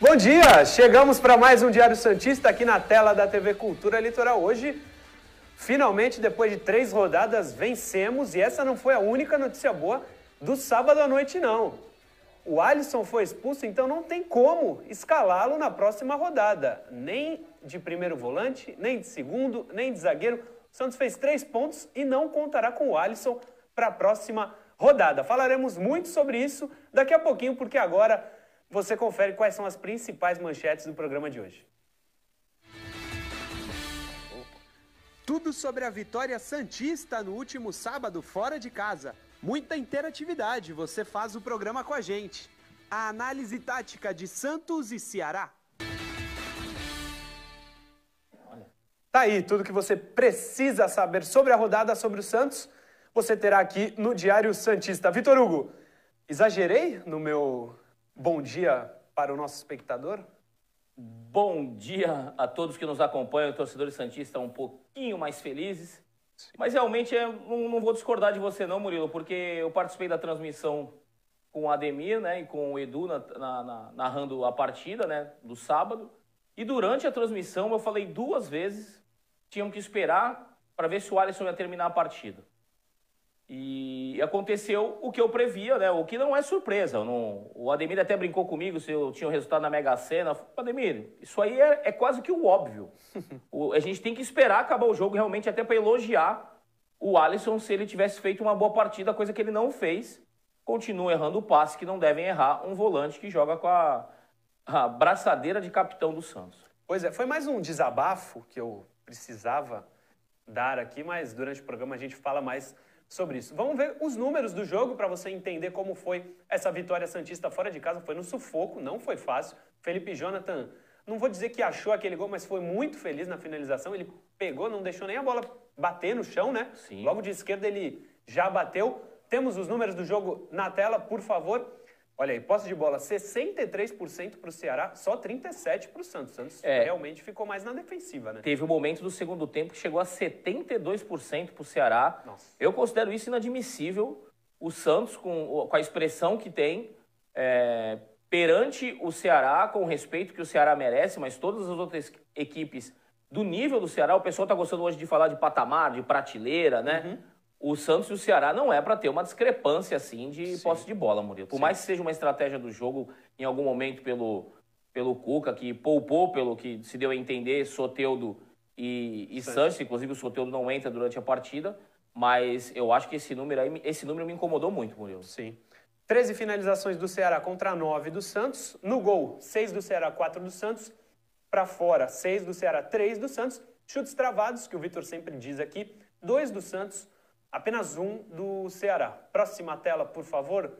Bom dia! Chegamos para mais um Diário Santista aqui na tela da TV Cultura Litoral. Hoje, finalmente, depois de três rodadas, vencemos e essa não foi a única notícia boa do sábado à noite, não. O Alisson foi expulso, então não tem como escalá-lo na próxima rodada. Nem de primeiro volante, nem de segundo, nem de zagueiro. O Santos fez três pontos e não contará com o Alisson para a próxima rodada. Falaremos muito sobre isso daqui a pouquinho, porque agora você confere quais são as principais manchetes do programa de hoje. Tudo sobre a vitória Santista no último sábado fora de casa. Muita interatividade, você faz o programa com a gente. A análise tática de Santos e Ceará. Tá aí tudo que você precisa saber sobre a rodada sobre o Santos. Você terá aqui no Diário Santista. Vitor Hugo, exagerei no meu bom dia para o nosso espectador? Bom dia a todos que nos acompanham, torcedores santistas um pouquinho mais felizes. Mas realmente é, não, não, vou discordar de você não, Murilo, porque eu participei da transmissão com o Ademir né, e com o Edu na, na, na, narrando a partida né, do sábado. E durante a transmissão eu falei duas vezes tinham que esperar para ver se o Alisson ia terminar a partida. E aconteceu o que eu previa, né? O que não é surpresa. Não... O Ademir até brincou comigo se eu tinha o um resultado na Mega Sena. Ademir, isso aí é, é quase que o óbvio. o, a gente tem que esperar acabar o jogo realmente até para elogiar o Alisson se ele tivesse feito uma boa partida, coisa que ele não fez. Continua errando o passe que não devem errar um volante que joga com a, a braçadeira de capitão do Santos. Pois é, foi mais um desabafo que eu precisava dar aqui, mas durante o programa a gente fala mais sobre isso. Vamos ver os números do jogo para você entender como foi essa vitória Santista fora de casa. Foi no sufoco, não foi fácil. Felipe Jonathan, não vou dizer que achou aquele gol, mas foi muito feliz na finalização. Ele pegou, não deixou nem a bola bater no chão, né? Sim. Logo de esquerda ele já bateu. Temos os números do jogo na tela, por favor. Olha aí, posse de bola 63% para o Ceará, só 37% para o Santos. O Santos é, realmente ficou mais na defensiva, né? Teve um momento do segundo tempo que chegou a 72% para o Ceará. Nossa. Eu considero isso inadmissível. O Santos, com, com a expressão que tem, é, perante o Ceará, com o respeito que o Ceará merece, mas todas as outras equipes do nível do Ceará, o pessoal está gostando hoje de falar de patamar, de prateleira, né? Uhum o Santos e o Ceará não é para ter uma discrepância assim de Sim. posse de bola, Murilo. Por Sim. mais que seja uma estratégia do jogo em algum momento pelo, pelo Cuca, que poupou pelo que se deu a entender, Soteudo e, e Santos, inclusive o Soteudo não entra durante a partida, mas eu acho que esse número aí, esse número me incomodou muito, Murilo. Sim. 13 finalizações do Ceará contra 9 do Santos. No gol, 6 do Ceará, 4 do Santos. Para fora, 6 do Ceará, 3 do Santos. Chutes travados, que o Vitor sempre diz aqui, 2 do Santos, Apenas um do Ceará. Próxima tela, por favor.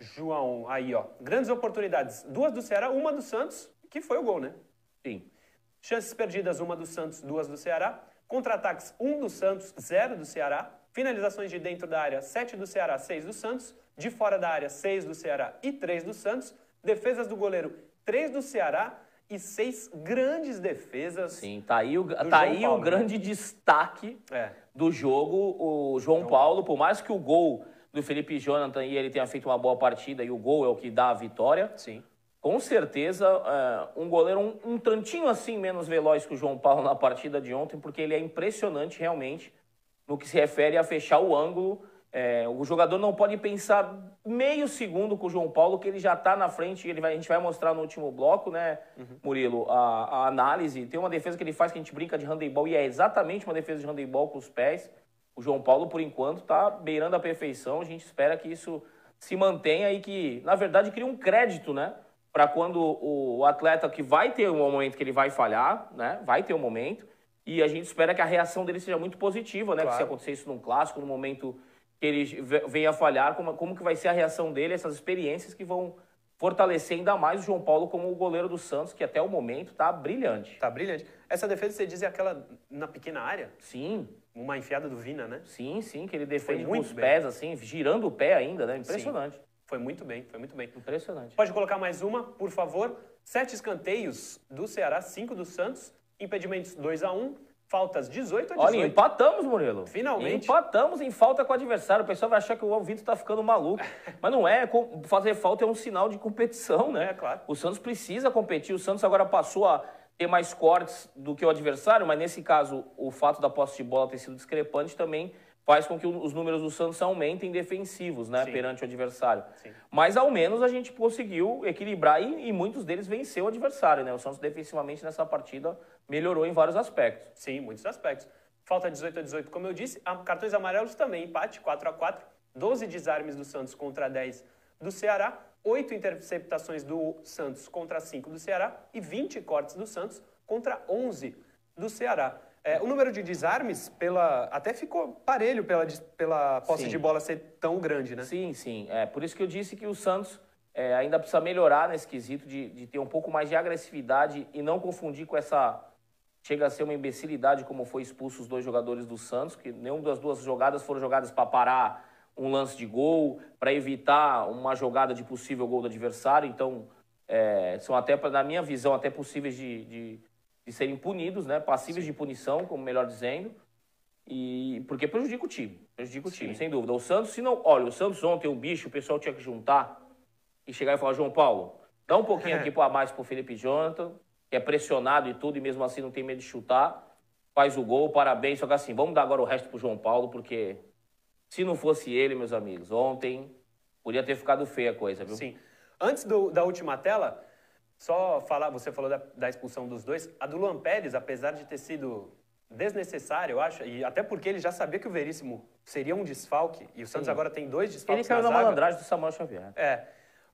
João, aí ó. Grandes oportunidades. Duas do Ceará, uma do Santos, que foi o gol, né? Sim. Chances perdidas, uma do Santos, duas do Ceará. Contra-ataques, um do Santos, zero do Ceará. Finalizações de dentro da área, sete do Ceará, seis do Santos. De fora da área, seis do Ceará e três do Santos. Defesas do goleiro, três do Ceará e seis grandes defesas. Sim, tá aí o, tá aí Paulo, o grande né? destaque é. do jogo. O João, João Paulo, por mais que o gol do Felipe Jonathan e ele tenha feito uma boa partida e o gol é o que dá a vitória. Sim. Com certeza, é, um goleiro um, um tantinho assim menos veloz que o João Paulo na partida de ontem, porque ele é impressionante realmente no que se refere a fechar o ângulo é, o jogador não pode pensar meio segundo com o João Paulo, que ele já está na frente, ele vai, a gente vai mostrar no último bloco, né, uhum. Murilo, a, a, análise. Tem uma defesa que ele faz que a gente brinca de handebol e é exatamente uma defesa de handebol com os pés. O João Paulo, por enquanto, está beirando a perfeição. A gente espera que isso se mantenha e que, na verdade, crie um crédito, né? Para quando o atleta que vai ter um momento que ele vai falhar, né? Vai ter um momento. E a gente espera que a reação dele seja muito positiva, né? Claro. Que se acontecer isso num clássico, num momento que ele venha falhar, como, como que vai ser a reação dele, essas experiências que vão fortalecer ainda mais o João Paulo como o goleiro do Santos, que até o momento está brilhante. Está brilhante. Essa defesa, você diz, é aquela na pequena área? Sim. Uma enfiada do Vina, né? Sim, sim, que ele defende com os bem. pés, assim, girando o pé ainda, né? Impressionante. Sim. Foi muito bem, foi muito bem. Impressionante. Pode colocar mais uma, por favor. Sete escanteios do Ceará, cinco do Santos. Impedimentos 2 a 1 um. Faltas 18 a 18. Olha, empatamos, Murilo. Finalmente. Empatamos em falta com o adversário. O pessoal vai achar que o Vitor tá ficando maluco. Mas não é. Fazer falta é um sinal de competição, né? É, claro. O Santos precisa competir. O Santos agora passou a ter mais cortes do que o adversário, mas nesse caso, o fato da posse de bola ter sido discrepante também faz com que os números do Santos aumentem defensivos, né? Sim. Perante o adversário. Sim. Mas ao menos a gente conseguiu equilibrar e, e muitos deles venceu o adversário, né? O Santos defensivamente nessa partida melhorou em vários aspectos. Sim, em muitos aspectos. Falta 18 a 18, como eu disse. Cartões amarelos também, empate 4 a 4 12 desarmes do Santos contra 10 do Ceará. 8 interceptações do Santos contra 5 do Ceará. E 20 cortes do Santos contra 11 do Ceará. É, o número de desarmes pela, até ficou parelho pela, pela posse Sim. de bola ser tão grande, né? Sim, sim. É por isso que eu disse que o Santos é, ainda precisa melhorar nesse quesito de, de ter um pouco mais de agressividade e não confundir com essa. Chega a ser uma imbecilidade como foi expulso os dois jogadores do Santos, que nenhuma das duas jogadas foram jogadas para parar um lance de gol, para evitar uma jogada de possível gol do adversário. Então, é, são até, na minha visão, até possíveis de, de, de serem punidos, né? Passíveis de punição, como melhor dizendo. E porque prejudica o time, prejudica o time, Sim. sem dúvida. O Santos, se não, olha, o Santos ontem o bicho, o pessoal tinha que juntar e chegar e falar, João Paulo, dá um pouquinho aqui para mais pro Felipe Jonathan, que é pressionado e tudo e mesmo assim não tem medo de chutar, faz o gol, parabéns. Só que assim, vamos dar agora o resto pro João Paulo, porque se não fosse ele, meus amigos, ontem podia ter ficado feia a coisa, viu? Sim. Antes do- da última tela, só falar, você falou da, da expulsão dos dois. A do Luan Pérez, apesar de ter sido desnecessária, eu acho, e até porque ele já sabia que o Veríssimo seria um desfalque, e o Santos agora tem dois Ele desfalques caiu na na malandragem do Samuel Xavier. É,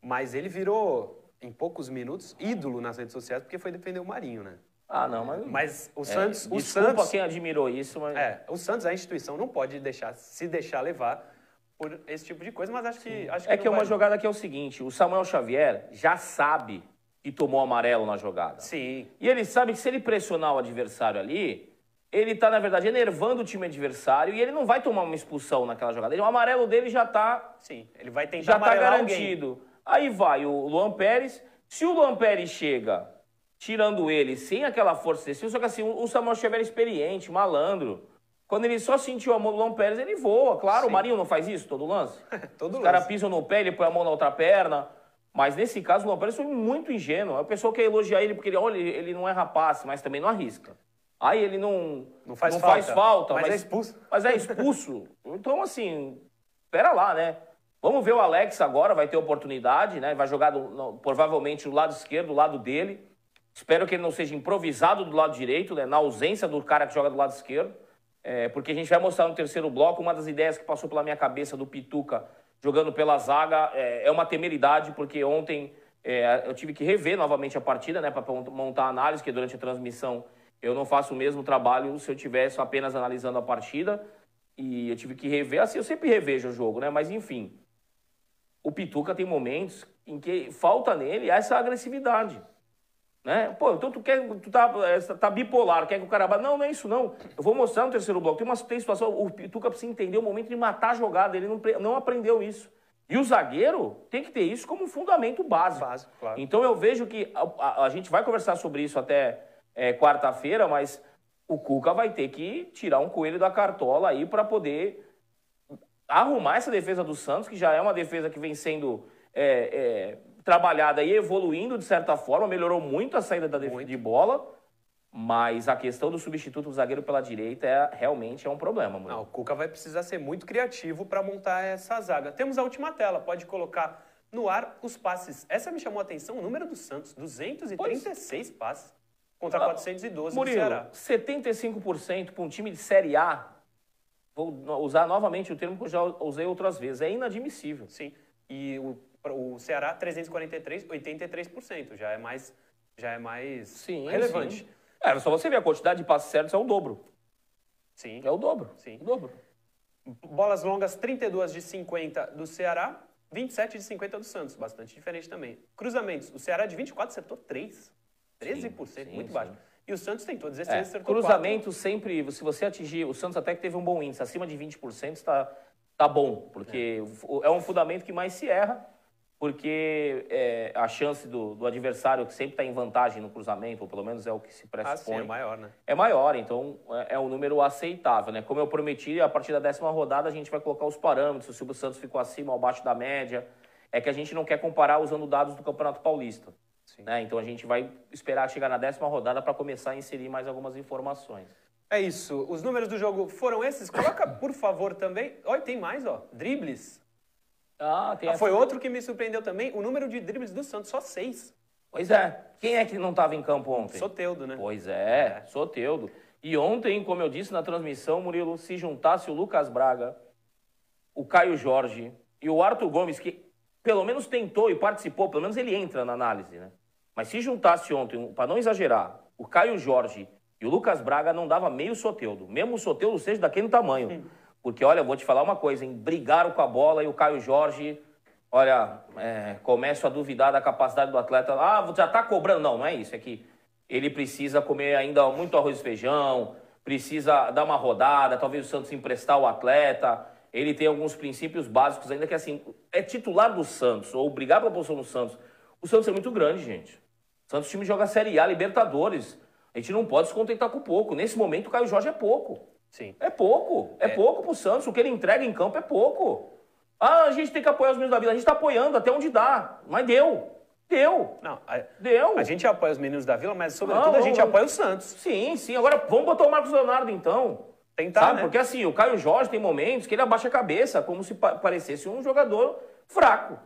mas ele virou, em poucos minutos, ídolo nas redes sociais, porque foi defender o Marinho, né? Ah, não, mas... Mas o é, Santos... o Santos quem admirou isso, mas... é, o Santos, a instituição, não pode deixar, se deixar levar por esse tipo de coisa, mas acho que... Acho que É que é uma jogada que é o seguinte, o Samuel Xavier já sabe que tomou amarelo na jogada. Sim, E ele sabe que se ele pressionar o adversário ali, ele tá, na verdade, enervando o time adversário e ele não vai tomar uma expulsão naquela jogada. Ele- O amarelo dele já tá, sim. Ele vai tentar já tá amarelar alguém. garantido. Aí vai o Luan Pérez. Se o Luan Pérez chega tirando ele sem aquela força excessiva, só que assim, o Samuel Xavier é experiente, malandro. Quando ele só sentiu a mão do Luan Pérez, ele voa. Claro, Sim. o Marinho não faz isso todo lance? Todo Os caras lance. pisam no pé, ele põe a mão na outra perna. Mas nesse caso, o Luan Pérez foi muito ingênuo. A pessoa quer elogiar ele porque ele, olha, ele não é rapaz, mas também não arrisca. Aí ele não, Não faz faz falta, falta, mas é expulso. Mas é expulso. então, assim, pera lá, né? Vamos ver o Alex agora, vai ter oportunidade, né? Vai jogar do- no- provavelmente do lado esquerdo, do lado dele. Espero que ele não seja improvisado do lado direito, né? na ausência do cara que joga do lado esquerdo. É, porque a gente vai mostrar no terceiro bloco uma das ideias que passou pela minha cabeça do Pituca jogando pela zaga. É, é uma temeridade, porque ontem é, eu tive que rever novamente a partida, né? Para montar a análise, que durante a transmissão eu não faço o mesmo trabalho se eu tivesse apenas analisando a partida. E eu tive que rever, assim, eu sempre revejo o jogo, né? Mas enfim, o Pituca tem momentos em que falta nele essa agressividade. Né? Pô, então tu quer, tu tá, tá bipolar, quer que o cara. bata- Não, não é isso não. Eu vou mostrar no terceiro bloco. Tem uma tem situação, o Pituca precisa entender o momento de matar a jogada, ele não, não aprendeu isso. E o zagueiro tem que ter isso como fundamento básico. Básico, claro. Então eu vejo que a, a- a gente vai conversar sobre isso até é, quarta-feira, mas o Cuca vai ter que tirar um coelho da cartola aí para poder arrumar essa defesa do Santos, que já é uma defesa que vem sendo é, é, trabalhada e evoluindo de certa forma, melhorou muito a saída da def- Muito. de bola, mas a questão do substituto do zagueiro pela direita é, realmente é um problema, mano. Não, o Cuca vai precisar ser muito criativo para montar essa zaga. Temos a última tela, pode colocar no ar os passes. Essa me chamou a atenção, o número do Santos, 236 passes contra Ah, 412 do Murilo, Ceará. 75% para um time de Série A, vou usar novamente o termo que eu já usei outras vezes, é inadmissível. Sim. E o, o Ceará 343, 83%, já é mais já é mais Sim, relevante. sim. É, só você ver a quantidade de passes certos é o dobro. Sim. É o dobro. Sim. O dobro. Bolas longas 32 de 50 do Ceará, 27 de 50 do Santos, bastante diferente também. Cruzamentos, o Ceará de 24 acertou 3. 13%, sim, muito baixo. E o Santos tentou 16, É, acertou cruzamento sempre, se você atingir, o Santos até que teve um bom índice, acima de 20% está tá bom, porque o- é um fundamento que mais se erra. Porque é, a chance do, do adversário que sempre está em vantagem no cruzamento, ou pelo menos é o que se pressupõe, ah, sim, é maior, né? É maior, então é, é um número aceitável, né? Como eu prometi, a partir da décima rodada a gente vai colocar os parâmetros, se o Santos ficou acima ou abaixo da média. É que a gente não quer comparar usando dados do Campeonato Paulista. Né? Então a gente vai esperar chegar na décima rodada para começar a inserir mais algumas informações. É isso. Os números do jogo foram esses. Coloca, por favor, também. Olha, tem mais, ó. Dribles. Ah, tem ah, Foi outro que me surpreendeu também. O número de dribles do Santos, só seis. Pois é. Quem é que não estava em campo ontem? Soteudo, né? Pois é, é, Soteudo. E ontem, como eu disse na transmissão, Murilo, se juntasse o Lucas Braga, o Caio Jorge e o Arthur Gomes, que pelo menos tentou e participou, pelo menos ele entra na análise, né? Mas se juntasse ontem, para não exagerar, o Caio Jorge e o Lucas Braga, não dava meio Soteudo. Mesmo o Soteudo seja daquele tamanho. Sim. Porque, olha, vou te falar uma coisa, hein? Brigaram com a bola e o Caio Jorge, olha, é, começo a duvidar da capacidade do atleta. Ah, já tá cobrando. Não, não é isso. É que ele precisa comer ainda muito arroz e feijão, precisa dar uma rodada, talvez o Santos emprestar o atleta ele tem alguns princípios básicos ainda que assim, é titular do Santos, ou brigar pela posição do Santos. O Santos é muito grande, gente. O Santos time joga Série A, Libertadores. A gente não pode se contentar com pouco. Nesse momento, o Caio Jorge é pouco. Sim. É pouco. É, é pouco pro Santos. O que ele entrega em campo é pouco. Ah, a gente tem que apoiar os meninos da Vila. A gente está apoiando até onde dá. Mas deu. Deu. Não, a, Deu. A gente apoia os meninos da Vila, mas sobretudo não, a gente apoia o Santos. Sim, sim. Agora vamos botar o Marcos Leonardo então. Tentar, Sabe? Né? Porque assim, o Caio Jorge tem momentos que ele abaixa a cabeça, como se parecesse um jogador fraco.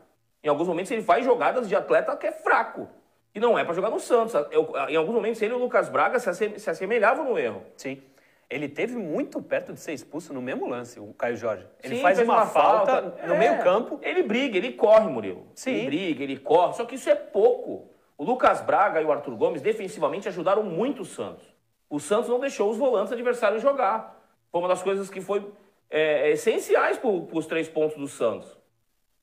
Em alguns momentos ele faz jogadas de atleta que é fraco. E não é para jogar no Santos. Eu, em alguns momentos ele e o Lucas Braga se assemelhavam no erro. Sim. Ele teve muito perto de ser expulso no mesmo lance, o Caio Jorge. Ele Sim, faz uma, uma, falta, falta no é, meio campo. Ele briga, ele corre, Murilo. Sim. Ele briga, ele corre. Só que isso é pouco. O Lucas Braga e o Arthur Gomes defensivamente ajudaram muito o Santos. O Santos não deixou os volantes adversários jogar. Foi uma das coisas que foi é, essenciais para os três pontos do Santos.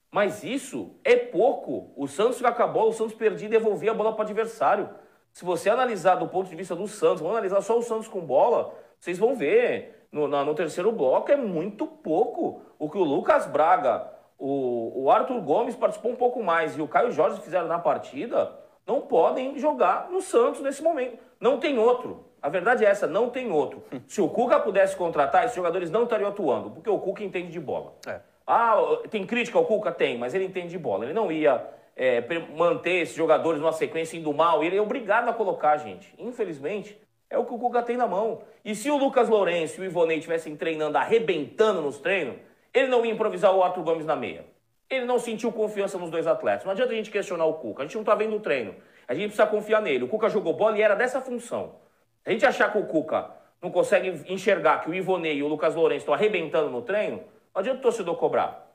Mas isso é pouco. O Santos fica com a bola, o Santos perdia e devolvia a bola para o adversário. Se você analisar do ponto de vista do Santos, vamos analisar só o Santos com bola, vocês vão ver. No, no terceiro bloco é muito pouco. O que o Lucas Braga, o, o Arthur Gomes participou um pouco mais e o Caio Jorge fizeram na partida, não podem jogar no Santos nesse momento. Não tem outro. A verdade é essa, não tem outro. Se o Cuca pudesse contratar, esses jogadores não estariam atuando, porque o Cuca entende de bola. É. Ah, tem crítica ao Cuca? Tem, mas ele entende de bola. Ele não ia é, manter esses jogadores numa sequência indo mal, ele é obrigado a colocar, gente. Infelizmente, é o que o Cuca tem na mão. E se o Lucas Lourenço e o Ivonei estivessem treinando, arrebentando nos treinos, ele não ia improvisar o Arthur Gomes na meia. Ele não sentiu confiança nos dois atletas. Não adianta a gente questionar o Cuca. A gente não está vendo o treino. A gente precisa confiar nele. O Cuca jogou bola e era dessa função. Se a gente achar que o Cuca não consegue enxergar que o Ivonei e o Lucas Lourenço estão arrebentando no treino, não adianta o torcedor cobrar.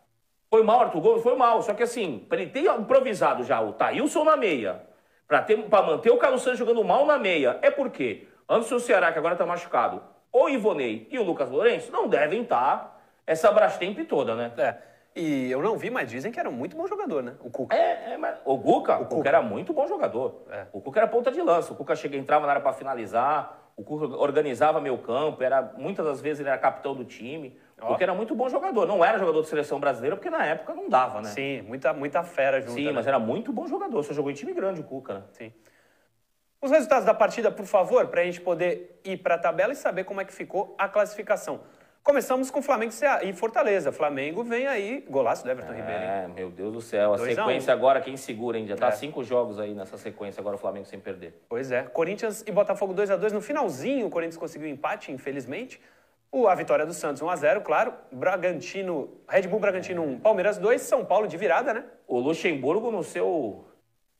Foi mal, Arthur Gomes? Foi mal. Só que assim, para ele ter improvisado já o Thailson na meia, para manter o Carlos Santos jogando mal na meia, é porque antes do Ceará, que agora está machucado, o Ivonei e o Lucas Lourenço não devem estar tá essa Brastemp toda, né? É. E eu não vi, mas dizem que era um muito bom jogador, né? O Cuca. É, é mas o Cuca, o, Cuca era muito bom jogador. É. O Cuca era ponta de lança. O Cuca chega, entrava na área para finalizar. O Cuca organizava meu campo. Era, muitas das vezes ele era capitão do time. O Cuca era muito bom jogador. Não era jogador de seleção brasileira, porque na época não dava, né? Sim, muita, muita fera junto. Sim, né? mas era muito bom jogador. Só jogou em time grande o Cuca, né? Sim. Os resultados da partida, por favor, para a gente poder ir para a tabela e saber como é que ficou a classificação. Começamos com Flamengo e Fortaleza. Flamengo vem aí, golaço do Everton é, Ribeiro. É, meu Deus do céu. A sequência um. agora, quem segura, hein? Já tá é. cinco jogos aí nessa sequência, agora o Flamengo sem perder. Pois é. Corinthians e Botafogo 2 a 2 No finalzinho, o Corinthians conseguiu empate, infelizmente. O, a vitória do Santos 1 a 0 claro. Bragantino, Red Bull Bragantino 1, Palmeiras 2, São Paulo de virada, né? O Luxemburgo no seu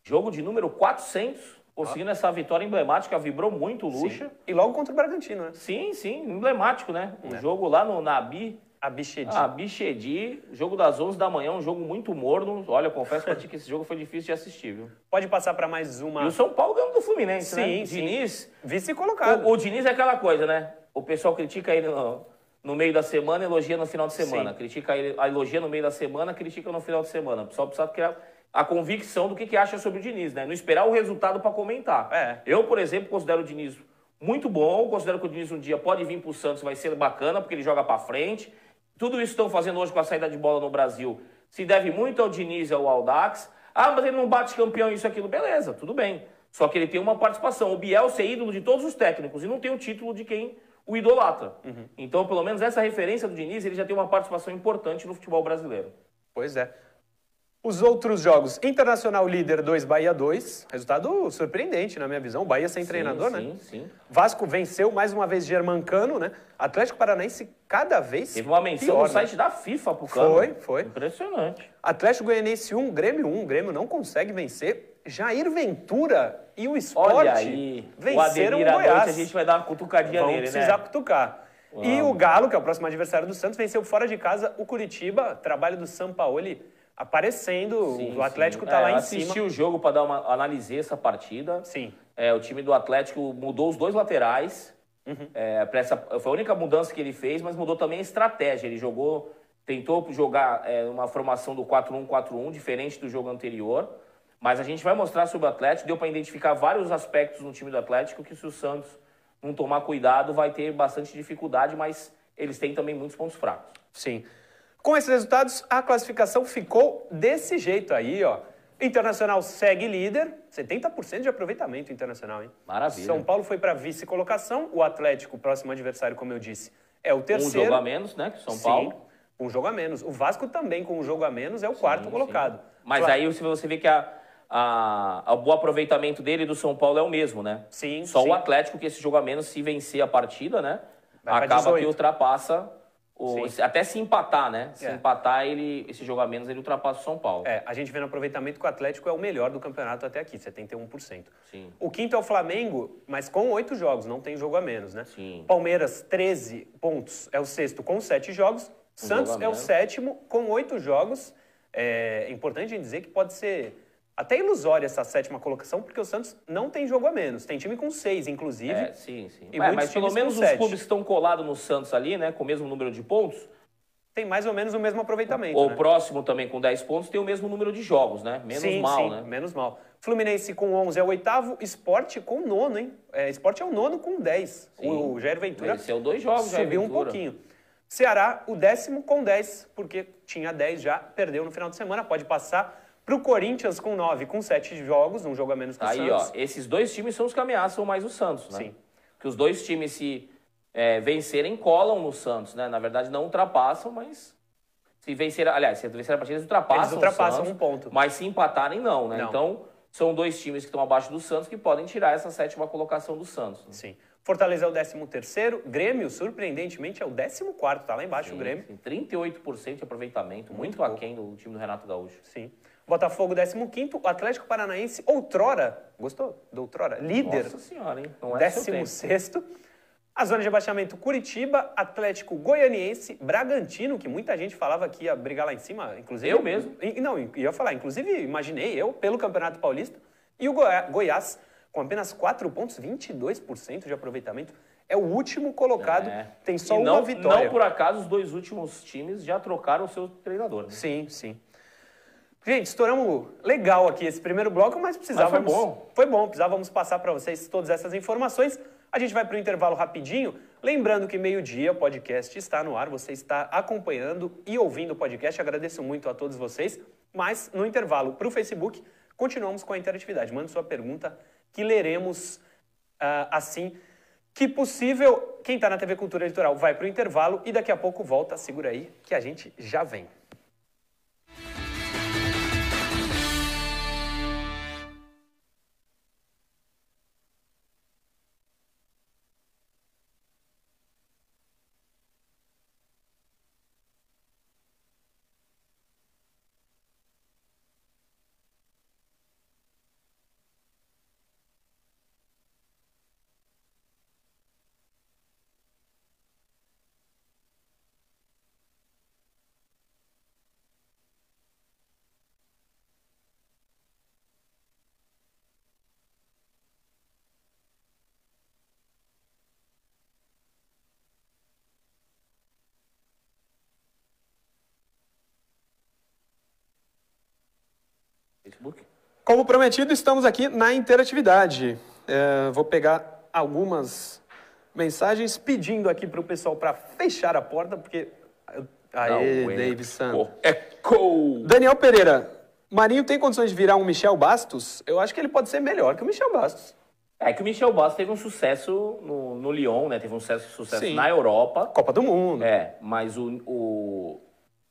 jogo de número 400 conseguindo ah. essa vitória emblemática, vibrou muito o Lucha. Sim. E logo contra o Bragantino, né? Sim, sim, emblemático, né? O é. jogo lá no Nabi. Abichedi. Abichedi, jogo das 11 da manhã, um jogo muito morno. Olha, eu confesso pra ti que esse jogo foi difícil de assistir, viu? Pode passar para mais uma. E o São Paulo ganhou do Fluminense, sim, né? Sim, Diniz. Vice colocado. O, o Diniz é aquela coisa, né? O pessoal critica ele no, no meio da semana, elogia no final de semana. Sim. Critica ele, elogia no meio da semana, critica no final de semana. O pessoal precisa criar a convicção do que, que acha sobre o Diniz, né? Não esperar o resultado para comentar. É. Eu, por exemplo, considero o Diniz muito bom, considero que o Diniz um dia pode vir para o Santos, vai ser bacana, porque ele joga para frente. Tudo isso que estão fazendo hoje com a saída de bola no Brasil se deve muito ao Diniz e ao Aldax. Ah, mas ele não bate campeão, isso aquilo. Beleza, tudo bem. Só que ele tem uma participação. O Bielsa é ídolo de todos os técnicos e não tem o título de quem o idolatra. Uhum. Então, pelo menos essa referência do Diniz, ele já tem uma participação importante no futebol brasileiro. Pois é. Os outros jogos, Internacional líder 2, Bahia 2. Resultado surpreendente, na minha visão. Bahia sem sim, treinador, sim, né? Sim, sim. Vasco venceu mais uma vez Germancano, né? Atlético Paranaense cada vez Teve uma menção pior, no né? site da FIFA pro Cano. Foi, foi. Impressionante. Atlético Goianiense 1, Grêmio 1. Grêmio não consegue vencer. Jair Ventura e o Sport Olha aí, venceram o Goiás. noite, a gente vai dar uma cutucadinha Vamos nele, precisar né? cutucar. E o Galo, que é o próximo adversário do Santos, venceu fora de casa o Curitiba. Trabalho do Sampaoli aparecendo. Sim, o Atlético sim. tá É, lá em assisti cima. o jogo para dar uma analisei essa partida. Sim. É, o time do Atlético mudou os dois laterais. Uhum. É, essa, foi a única mudança que ele fez, mas mudou também a estratégia. Ele jogou, tentou jogar é, uma formação do 4-1-4-1, diferente do jogo anterior. Mas a gente vai mostrar sobre o Atlético. Deu para identificar vários aspectos no time do Atlético que se o Santos não tomar cuidado vai ter bastante dificuldade, mas eles têm também muitos pontos fracos. Sim. Com esses resultados, a classificação ficou desse jeito aí, ó. Internacional segue líder, 70% de aproveitamento internacional, hein? Maravilha. São Paulo foi para vice-colocação, o Atlético, próximo adversário, como eu disse, é o Um terceiro. jogo a menos, né? São Sim, Paulo. um jogo a menos. O Vasco também, com um jogo a menos, é o quarto Sim, colocado. sim. Mas Fla- aí você vê que a, a, o aproveitamento dele e do São Paulo é o mesmo, né? Sim, Só o Atlético, que esse jogo a menos, se vencer a partida, né? Vai acaba 18. que ultrapassa. Até se empatar, né? Se É. empatar, ele, esse jogo a menos, ele ultrapassa o São Paulo. É, a gente vê no aproveitamento que o Atlético é o melhor do campeonato até aqui, 71%. Sim. O quinto é o Flamengo, mas com oito jogos, não tem jogo a menos, né? Sim. Palmeiras, 13 pontos, é o sexto com sete jogos. Santos jogo é o sétimo com oito jogos. É importante a gente dizer que pode ser até ilusória essa sétima colocação, porque o Santos não tem jogo a menos. Tem time com seis, inclusive. É, sim, sim. E Ué, mas pelo menos os clubes estão colados no Santos ali, né? Com o mesmo número de pontos. Tem mais ou menos o mesmo aproveitamento. O né? próximo também com 10 pontos tem o mesmo número de jogos, né? Menos sim, mal, sim, né? menos mal. Fluminense com 11 é o oitavo, Esporte com o nono, hein? É, Esporte é o nono com 10. Sim. O Jair Ventura dois jogos, Jair subiu um Ventura. pouquinho. Ceará, o décimo com 10, porque tinha 10 já, perdeu no final de semana, pode passar para o Corinthians com 9, com 7 jogos, um jogo a menos que o Aí, ó, Santos. esses dois times são os que ameaçam mais o Santos, né? Sim. Que os dois times, se é, vencerem, colam no Santos, né? Na verdade, não ultrapassam, mas se vencer, aliás, se vencer a partida, eles ultrapassam, Eles ultrapassam o Santos, um ponto. Mas se empatarem, não, né? Não. Então, são dois times que estão abaixo do Santos que podem tirar essa sétima colocação do Santos. né? Sim. Fortaleza é o décimo terceiro, Grêmio, surpreendentemente, é o décimo quarto, tá lá embaixo o Grêmio. Sim, 38% de aproveitamento, muito, pouco. aquém do time do Renato Gaúcho. Sim. Botafogo, 15 o Atlético Paranaense, outrora, gostou do outrora? Líder, Nossa senhora, hein? Não é seu tempo. 16 A zona de abaixamento, Curitiba, Atlético Goianiense, Bragantino, que muita gente falava que ia brigar lá em cima, inclusive... Eu mesmo. Não, ia falar, inclusive imaginei eu, pelo Campeonato Paulista, e o Goi- Goiás, com apenas 4 pontos, 22% de aproveitamento, é o último colocado, É. tem só E uma não, vitória. Não por acaso os dois últimos times já trocaram o seu treinador. Né? Sim, sim. Gente, estouramos legal aqui esse primeiro bloco, mas precisávamos. Mas foi bom. Foi bom, precisávamos passar para vocês todas essas informações. A gente vai para o intervalo rapidinho. Lembrando que meio-dia o podcast está no ar, você está acompanhando e ouvindo o podcast. Agradeço muito a todos vocês. Mas no intervalo para o Facebook, continuamos com a interatividade. Mande sua pergunta que leremos ah, assim que possível. Quem está na TV Cultura Litoral vai para o intervalo e daqui a pouco volta. Segura aí que a gente já vem. Facebook? Como prometido, estamos aqui na interatividade. É, vou pegar algumas mensagens pedindo aqui para o pessoal para fechar a porta, porque Aê, David Santos. Eco! Daniel Pereira, Marinho tem condições de virar um Michel Bastos? Eu acho que ele pode ser melhor que o Michel Bastos. É que o Michel Bastos teve um sucesso no, no Lyon, né? Teve um sucesso, sucesso Sim. na Europa. Copa do Mundo. É, mas o, o-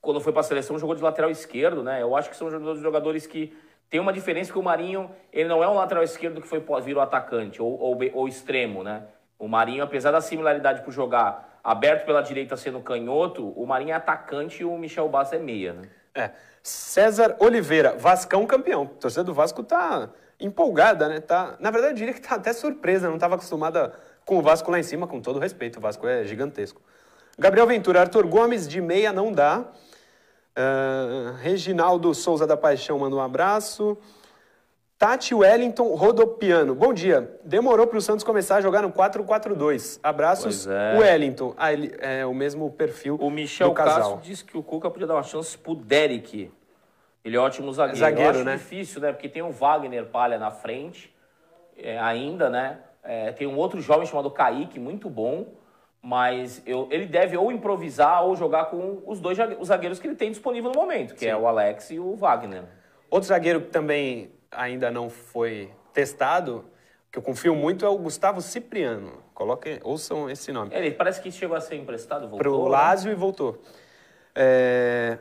quando foi pra seleção jogou de lateral esquerdo, né? Eu acho que são jogadores que tem uma diferença porque o Marinho, ele não é um lateral esquerdo que foi virou atacante ou, ou, ou extremo, né? O Marinho, apesar da similaridade por jogar aberto pela direita sendo canhoto, o Marinho é atacante e o Michel Bastos é meia, né? É. César Oliveira, Vascão campeão. A torcida do Vasco tá empolgada, né? Tá, na verdade, eu diria que tá até surpresa, não estava acostumada com o Vasco lá em cima, com todo respeito, o Vasco é gigantesco. Gabriel Ventura, Arthur Gomes de meia não dá. Ah, Reginaldo Souza da Paixão manda um abraço. Tati Wellington Rodopiano. Bom dia. Demorou para o Santos começar a jogar no 4-4-2. Abraços, é. Wellington. Ah, ele é o mesmo perfil O Michel do casal. Castro disse que o Cuca podia dar uma chance pro Derek. Ele é ótimo zagueiro. Zagueiro, Eu acho né? difícil, né? Porque tem o Wagner Palha na frente, é, ainda, né? É, tem um outro jovem chamado Kaique, muito bom. Mas eu- ele deve ou improvisar ou jogar com os dois os zagueiros que ele tem disponível no momento, que é o Alex e o Wagner. Outro zagueiro que também ainda não foi testado, que eu confio muito, é o Gustavo Cipriano. Coloquem, ouçam esse nome. Ele parece que chegou a ser emprestado, voltou. Pro né? Lázio e voltou. É,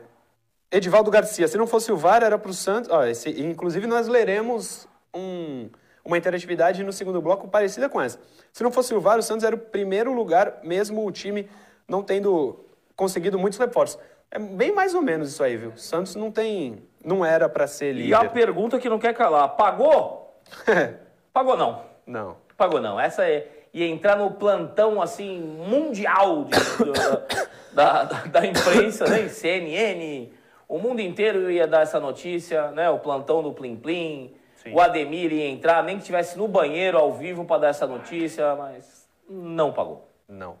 Edivaldo Garcia, se não fosse o VAR, era pro Santos. Ó, esse- inclusive, nós leremos um- uma interatividade no segundo bloco parecida com essa. Se não fosse o VAR, o Santos era o primeiro lugar, mesmo o time não tendo conseguido muitos reforços. É bem mais ou menos isso aí, viu? O Santos não tem. não era para ser E a líder. pergunta que não quer calar: pagou? Pagou não. não. Pagou não. Essa é ia entrar no plantão assim mundial de- do- da, da, da imprensa, né? CNN. O mundo inteiro ia dar essa notícia, né? O plantão do Plim Plim. Sim. O Ademir ia entrar, nem que estivesse no banheiro ao vivo para dar essa notícia, mas não pagou. Não.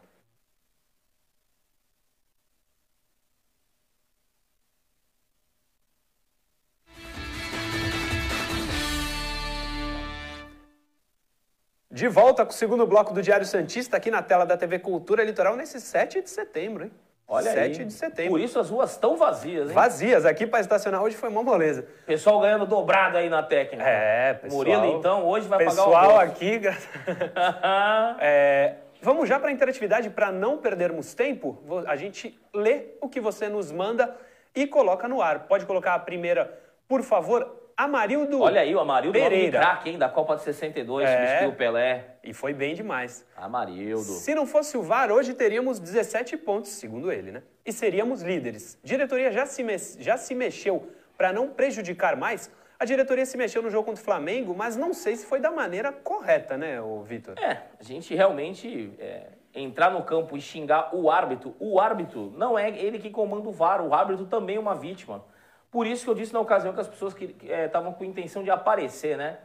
De volta com o segundo bloco do Diário Santista aqui na tela da TV Cultura Litoral nesse 7 de setembro, hein? Olha 7 aí. de setembro. Por isso as ruas estão vazias, hein? Vazias. Aqui para estacionar hoje foi uma moleza. Pessoal ganhando dobrado aí na técnica. É, pessoal. Murilo, então, hoje vai pagar o Pessoal aqui. É, vamos já para a interatividade para não perdermos tempo. A gente lê o que você nos manda e coloca no ar. Pode colocar a primeira, por favor, Amarildo. Olha aí, o Amarildo, Pereira. craque, hein, da Copa de 62, É. substituiu o Pelé. E foi bem demais. Amarildo. Se não fosse o VAR, hoje teríamos 17 pontos, segundo ele, né? E seríamos líderes. Diretoria já se, já se mexeu para não prejudicar mais. A diretoria se mexeu no jogo contra o Flamengo, mas não sei se foi da maneira correta, né, Vitor? É, a gente realmente é, entrar no campo e xingar o árbitro. O árbitro não é ele que comanda o VAR, o árbitro também é uma vítima. Por isso que eu disse na ocasião que as pessoas que estavam com intenção de aparecer, né?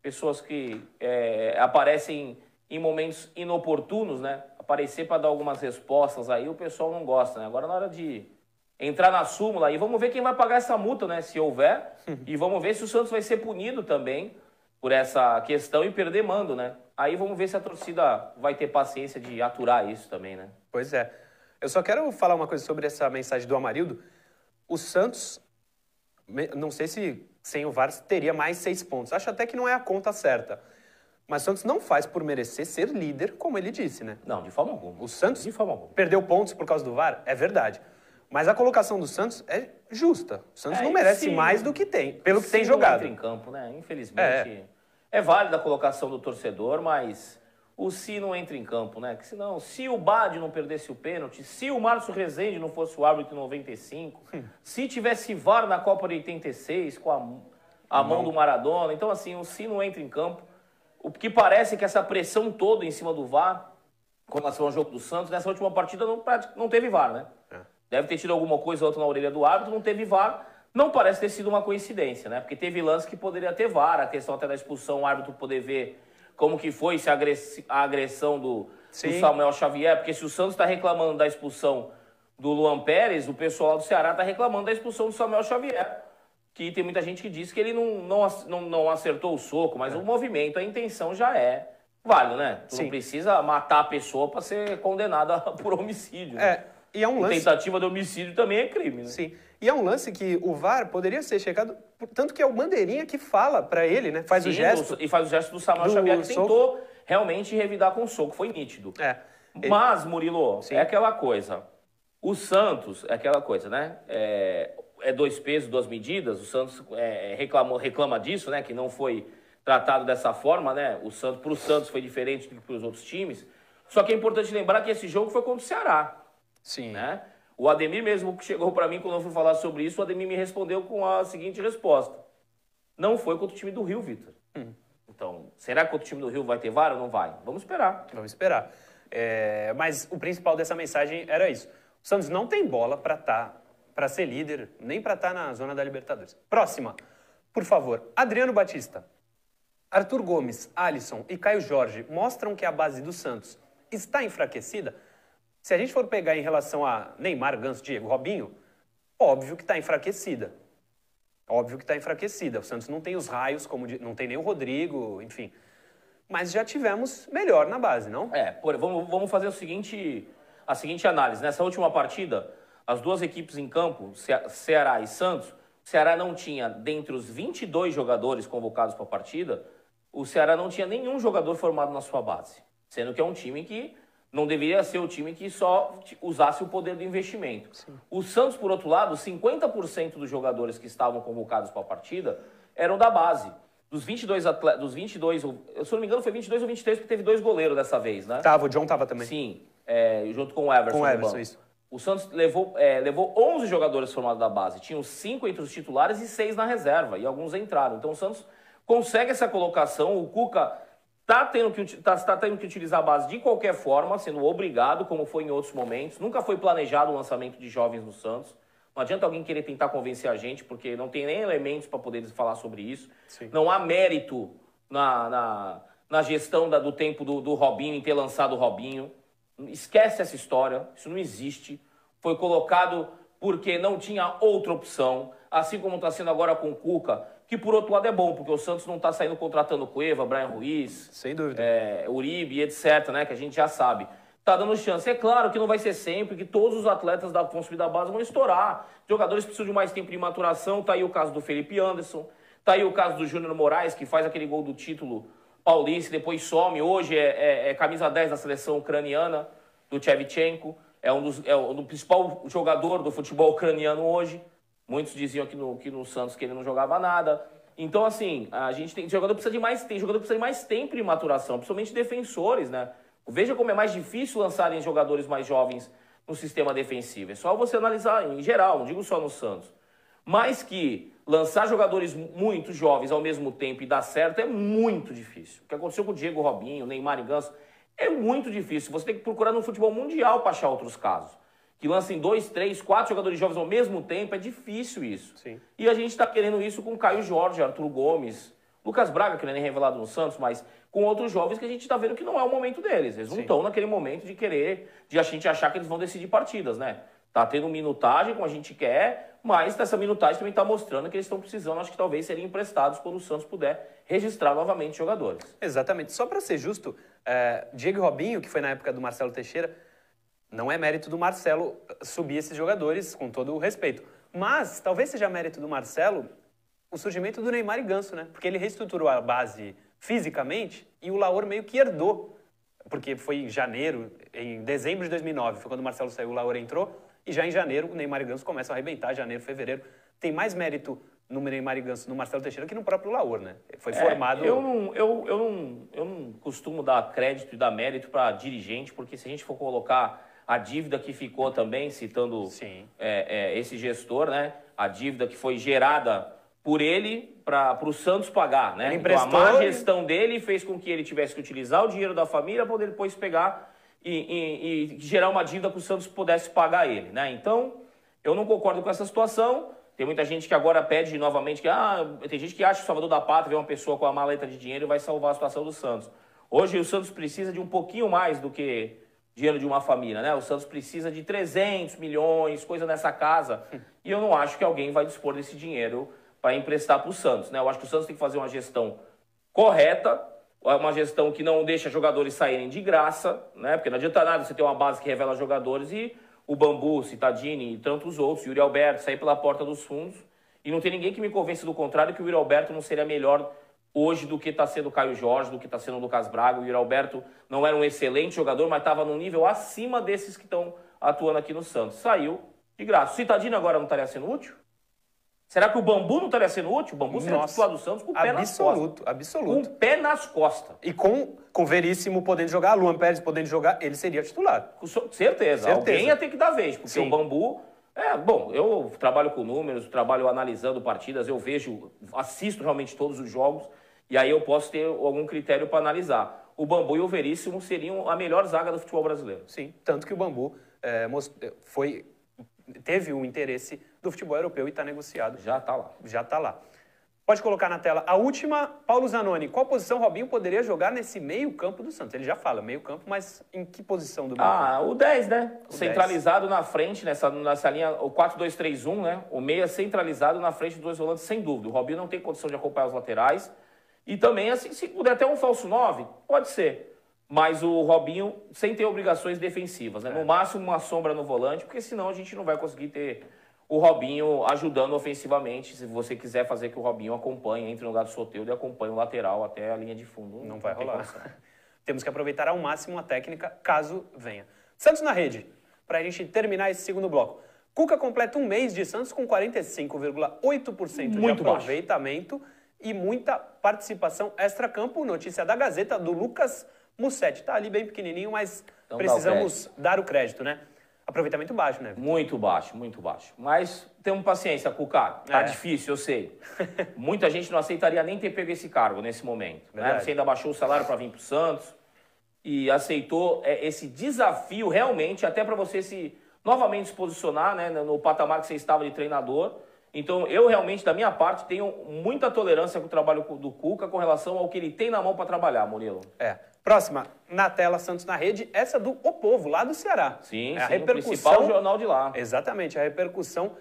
Pessoas que é, aparecem em momentos inoportunos, né? Aparecer para dar algumas respostas aí, o pessoal não gosta, né? Agora na hora de entrar na súmula e vamos ver quem vai pagar essa multa, né? Se houver. e vamos ver se o Santos vai ser punido também por essa questão e perder mando, né? Aí vamos ver se a torcida vai ter paciência de aturar isso também, né? Pois é. Eu só quero falar uma coisa sobre essa mensagem do Amarildo. O Santos, não sei se sem o VAR teria mais seis pontos. Acho até que não é a conta certa. Mas o Santos não faz por merecer ser líder, como ele disse, né? Não, de forma alguma. O Santos De forma alguma. perdeu pontos por causa do VAR, é verdade. Mas a colocação do Santos é justa. O Santos É, não merece se- mais do que tem, pelo que tem jogado. entra em campo, né? Infelizmente. É. válida a colocação do torcedor, mas o se não entra em campo, né? Que senão, se o Bade não perdesse o pênalti, se o Márcio Rezende não fosse o árbitro em 95, Hum. se tivesse VAR na Copa de 86 com a, a mão do Maradona, então assim, o se não entra em campo. O que parece é que essa pressão toda em cima do VAR, com relação ao jogo do Santos, nessa última partida não, não teve VAR, né? É. Deve ter tido alguma coisa ou outra na orelha do árbitro, não teve VAR. Não parece ter sido uma coincidência, né? Porque teve lance que poderia ter VAR, a questão até da expulsão, o árbitro poder ver como que foi se a agressão do, do. Samuel Xavier, porque se o Santos está reclamando da expulsão do Luan Pérez, o pessoal do Ceará está reclamando da expulsão do Samuel Xavier. Que tem muita gente que diz que ele não, não, não, não acertou o soco, mas o movimento, a intenção já é válido, né? Tu Sim. não precisa matar a pessoa para ser condenada por homicídio. né? É, E é um lance... Tentativa de homicídio também é crime, né? Sim. E é um lance que o VAR poderia ser checado, tanto que é o Bandeirinha que fala para ele, né? Faz Sim, o gesto. e faz o gesto do Samuel do Xavier, que soco. tentou realmente revidar com o soco. Foi nítido. É. Ele- Mas, Murilo, Sim. é aquela coisa. O Santos, é aquela coisa, né? É, é dois pesos, duas medidas. O Santos é, reclamou, reclama disso, né? Que não foi tratado dessa forma, né? O Santos, para o Santos foi diferente do que para os outros times. Só que é importante lembrar que esse jogo foi contra o Ceará, Sim. né? O Ademir mesmo que chegou para mim quando eu fui falar sobre isso, o Ademir me respondeu com a seguinte resposta: Não foi contra o time do Rio, Vitor. Então, será que contra o time do Rio vai ter VAR ou não vai? Vamos esperar. Vamos esperar. É, mas o principal dessa mensagem era isso. O Santos não tem bola para tá, para ser líder, nem para estar na zona da Libertadores. Próxima, por favor. Adriano Batista. Arthur Gomes, Alisson e Caio Jorge mostram que a base do Santos está enfraquecida? Se a gente for pegar em relação a Neymar, Ganso, Diego, Robinho, óbvio que está enfraquecida. Óbvio que está enfraquecida. O Santos não tem os raios, como não tem nem o Rodrigo, enfim. Mas já tivemos melhor na base, não? É, por- vamos, vamos fazer o seguinte, a seguinte análise. Nessa última partida, as duas equipes em campo, Ce- Ceará e Santos, o Ceará não tinha, dentre os 22 jogadores convocados para a partida, o Ceará não tinha nenhum jogador formado na sua base. Sendo que é um time que não deveria ser o time que só usasse o poder do investimento. O Santos, por outro lado, 50% dos jogadores que estavam convocados para a partida eram da base. Dos 22 atletas, dos 22, ou- eu, se eu não me engano, foi 22 ou 23, porque teve dois goleiros dessa vez, né? Tava, o John tava também. Sim, é, junto com o Everson. Com o Everson, isso. O Santos levou, é, levou 11 jogadores formados da base. Tinham cinco entre os titulares e seis na reserva. E alguns entraram. Então o Santos consegue essa colocação. O Cuca está tendo, que tá, tá tendo que utilizar a base de qualquer forma, sendo obrigado, como foi em outros momentos. Nunca foi planejado o lançamento de jovens no Santos. Não adianta alguém querer tentar convencer a gente, porque não tem nem elementos para poder falar sobre isso. Sim. Não há mérito na, na, na gestão da- do tempo do, do Robinho, em ter lançado o Robinho. Esquece essa história, isso não existe. Foi colocado porque não tinha outra opção, assim como está sendo agora com o Cuca, que por outro lado é bom, porque o Santos não está saindo contratando Cueva, Brian Ruiz, Sem dúvida. é, Uribe, etc., né? Que a gente já sabe. Tá dando chance. É claro que não vai ser sempre, que todos os atletas da vão subir da base vão estourar. Jogadores precisam de mais tempo de maturação. Tá aí o caso do Felipe Anderson. Tá aí o caso do Júnior Moraes, que faz aquele gol do título paulista, depois some. Hoje é, é- é camisa 10 da seleção ucraniana, do Shevchenko. É um dos, é o do principal jogador do futebol ucraniano hoje. Muitos diziam que no, que no Santos que ele não jogava nada. Então, assim, a gente tem. Jogador precisa de mais tem jogador precisa de mais tempo de maturação, principalmente defensores, né? Veja como é mais difícil lançarem jogadores mais jovens no sistema defensivo. É só você analisar em geral, não digo só no Santos. Mas que lançar jogadores muito jovens ao mesmo tempo e dar certo é muito difícil. O que aconteceu com o Diego Robinho, Neymar e Ganso é muito difícil. Você tem que procurar no futebol mundial para achar outros casos. Que lancem dois, três, quatro jogadores jovens ao mesmo tempo, é difícil isso. Sim. E a gente está querendo isso com Caio Jorge, Arthur Gomes, Lucas Braga, que não é nem revelado no Santos, mas com outros jovens que a gente está vendo que não é o momento deles. Eles não estão naquele momento de querer, de a gente achar que eles vão decidir partidas, né? Tá tendo minutagem como a gente quer, mas essa minutagem também está mostrando que eles estão precisando, acho que talvez seriam emprestados quando o Santos puder registrar novamente jogadores. Exatamente. Só para ser justo, é, Diego Robinho, que foi na época do Marcelo Teixeira, não é mérito do Marcelo subir esses jogadores, com todo o respeito. Mas talvez seja mérito do Marcelo o surgimento do Neymar e Ganso, né? Porque ele reestruturou a base fisicamente e o Laor meio que herdou. Porque foi em janeiro, em dezembro de 2009, foi quando o Marcelo saiu, o Laor entrou. E já em janeiro, o Neymar e Ganso começam a arrebentar, janeiro, fevereiro. Tem mais mérito no Neymar e Ganso, no Marcelo Teixeira, que no próprio Laor, né? Foi formado... É, eu, não, eu, eu, não, eu não costumo dar crédito e dar mérito para dirigente, porque se a gente for colocar a dívida que ficou também, citando é, é, esse gestor, né? A dívida que foi gerada por ele para o Santos pagar, né? Então, a má gestão dele fez com que ele tivesse que utilizar o dinheiro da família para poder depois pegar e, e- e gerar uma dívida que o Santos pudesse pagar ele, né? Então, eu não concordo com essa situação. Tem muita gente que agora pede novamente que ah, tem gente que acha que o Salvador da Pátria vê uma pessoa com a maleta de dinheiro e vai salvar a situação do Santos. Hoje o Santos precisa de um pouquinho mais do que dinheiro de uma família, né? O Santos precisa de 300 milhões, coisa nessa casa. E eu não acho que alguém vai dispor desse dinheiro para emprestar para o Santos, né? Eu acho que o Santos tem que fazer uma gestão correta, uma gestão que não deixa jogadores saírem de graça, né? Porque não adianta nada você ter uma base que revela jogadores e o Bambu, Citadini e tantos outros, Yuri Alberto, sair pela porta dos fundos. E não tem ninguém que me convença do contrário que o Yuri Alberto não seria melhor hoje do que está sendo o Caio Jorge, do que está sendo o Lucas Braga. O Yuri Alberto não era um excelente jogador, mas estava num nível acima desses que estão atuando aqui no Santos. Saiu de graça. O Citadini agora não estaria sendo útil? Será que o Bambu não estaria sendo útil? O Bambu seria Nossa, titular do Santos com o pé nas costas. Absoluto, absoluto. Com o pé nas costas. E com, com Veríssimo podendo jogar, Luan Pérez podendo jogar, ele seria titular. Com certeza. certeza. Alguém ia ter que dar vez, porque Sim. o Bambu... É, bom, eu trabalho com números, trabalho analisando partidas, eu vejo, assisto realmente todos os jogos, e aí eu posso ter algum critério para analisar. O Bambu e o Veríssimo seriam a melhor zaga do futebol brasileiro. Sim, tanto que o Bambu é, foi, teve um interesse do futebol europeu e está negociado. Já está lá. Já está lá. Pode colocar na tela a última, Paulo Zanoni. Qual posição Robinho poderia jogar nesse meio-campo do Santos? Ele já fala meio-campo, mas em que posição do meio-campo? Ah, o 10, né? O centralizado 10. na frente, nessa, nessa linha, o 4-2-3-1, né? O meia centralizado na frente dos dois volantes, sem dúvida. O Robinho não tem condição de acompanhar os laterais. E também, assim, se puder até um falso 9, pode ser. Mas o Robinho sem ter obrigações defensivas, né? É. No máximo uma sombra no volante, porque senão a gente não vai conseguir ter o Robinho ajudando ofensivamente. Se você quiser fazer que o Robinho acompanhe, entre no lugar do Soteldo e acompanhe o lateral até a linha de fundo. Não, não vai rolar. Temos que aproveitar ao máximo a técnica, caso venha. Santos na rede, para a gente terminar esse segundo bloco. Cuca completa um mês de Santos com 45,8% de aproveitamento baixo. E muita participação extra-campo. Notícia da Gazeta do Lucas Mussetti. Está ali bem pequenininho, mas então precisamos dar o crédito, né? Aproveitamento baixo, né? Muito baixo, muito baixo. Mas temos paciência, Cuca. Tá é. difícil, eu sei. Muita gente não aceitaria nem ter pego esse cargo nesse momento. Né? Você ainda baixou o salário para vir para o Santos e aceitou é, esse desafio realmente, até para você se novamente se posicionar né, no patamar que você estava de treinador. Então, eu realmente, da minha parte, tenho muita tolerância com o trabalho do Cuca com relação ao que ele tem na mão para trabalhar, Murilo. É. Próxima, na tela Santos na Rede, essa do O Povo, lá do Ceará. Sim, é a sim, repercussão, o principal jornal de lá. Exatamente, a repercussão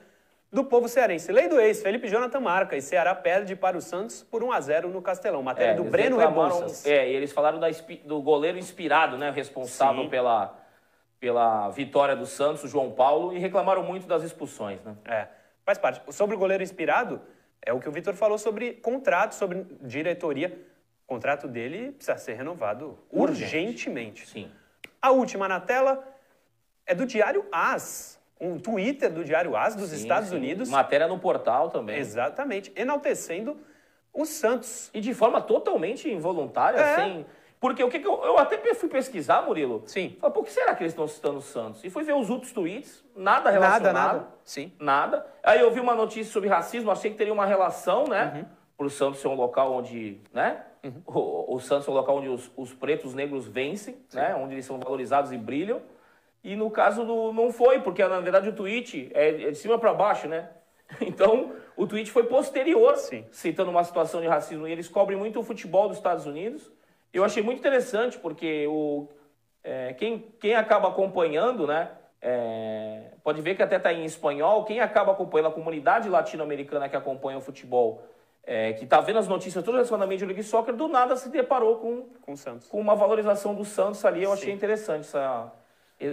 do povo cearense. Lei do ex, Felipe Jonathan marca e Ceará perde para o Santos por 1 a 0 no Castelão. Matéria é, do Breno Rebouças. É, e eles falaram da, do goleiro inspirado, né, responsável pela, pela vitória do Santos, o João Paulo, e reclamaram muito das expulsões, né? É, faz parte. Sobre o goleiro inspirado, é o que o Vitor falou sobre contrato, sobre diretoria. O contrato dele precisa ser renovado Urgente. urgentemente. Sim. A última na tela é do Diário As, um Twitter do Diário As dos sim, Estados sim. Unidos. Matéria no portal também. Exatamente, enaltecendo o Santos. E de forma totalmente involuntária, é. sem. Porque o que, que eu, eu, até fui pesquisar, Murilo. Sim. Falei, por que será que eles estão citando o Santos? E fui ver os outros tweets, nada relacionado. Nada, nada. Sim. Nada. Aí eu vi uma notícia sobre racismo, achei que teria uma relação, né? Uhum. Para o Santos ser um local onde, né? Uhum. O, o, Santos é um local onde os, os pretos negros vencem, né? onde eles são valorizados e brilham. E no caso do, não foi, porque na verdade o tweet é, é de cima para baixo, né? Então o tweet foi posterior, Sim. citando uma situação de racismo. E eles cobrem muito o futebol dos Estados Unidos. Eu achei muito interessante, porque o, é, quem, quem acaba acompanhando, né? É, pode ver que até está em espanhol. Quem acaba acompanhando a comunidade latino-americana que acompanha o futebol é, que está vendo as notícias todas relacionadas à Major League Soccer, do nada se deparou com, com, Santos. com uma valorização do Santos ali. Eu Sim. achei interessante essa,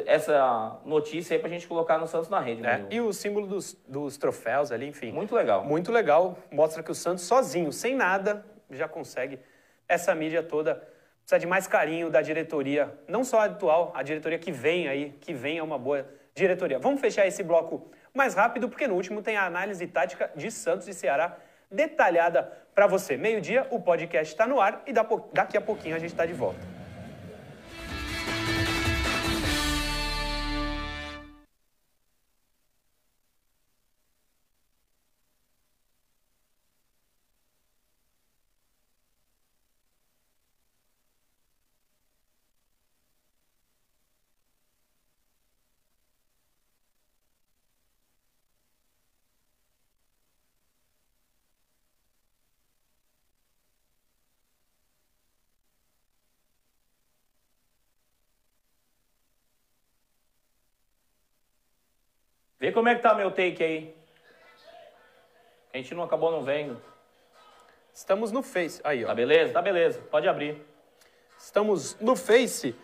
essa notícia aí para a gente colocar no Santos na rede. É, e o símbolo dos, dos troféus ali, enfim. Muito legal. Muito legal. Mostra que o Santos sozinho, sem nada, já consegue essa mídia toda. Precisa de mais carinho da diretoria, não só a atual, a diretoria que vem aí, que vem é uma boa diretoria. Vamos fechar esse bloco mais rápido, porque no último tem a análise tática de Santos e Ceará detalhada para você. Meio-dia, o podcast está no ar e daqui a pouquinho a gente está de volta. Vê como é que tá meu take aí. A gente não acabou não vendo. Estamos no Face. Aí, ó. Tá beleza? Tá beleza. Pode abrir. Estamos no Face.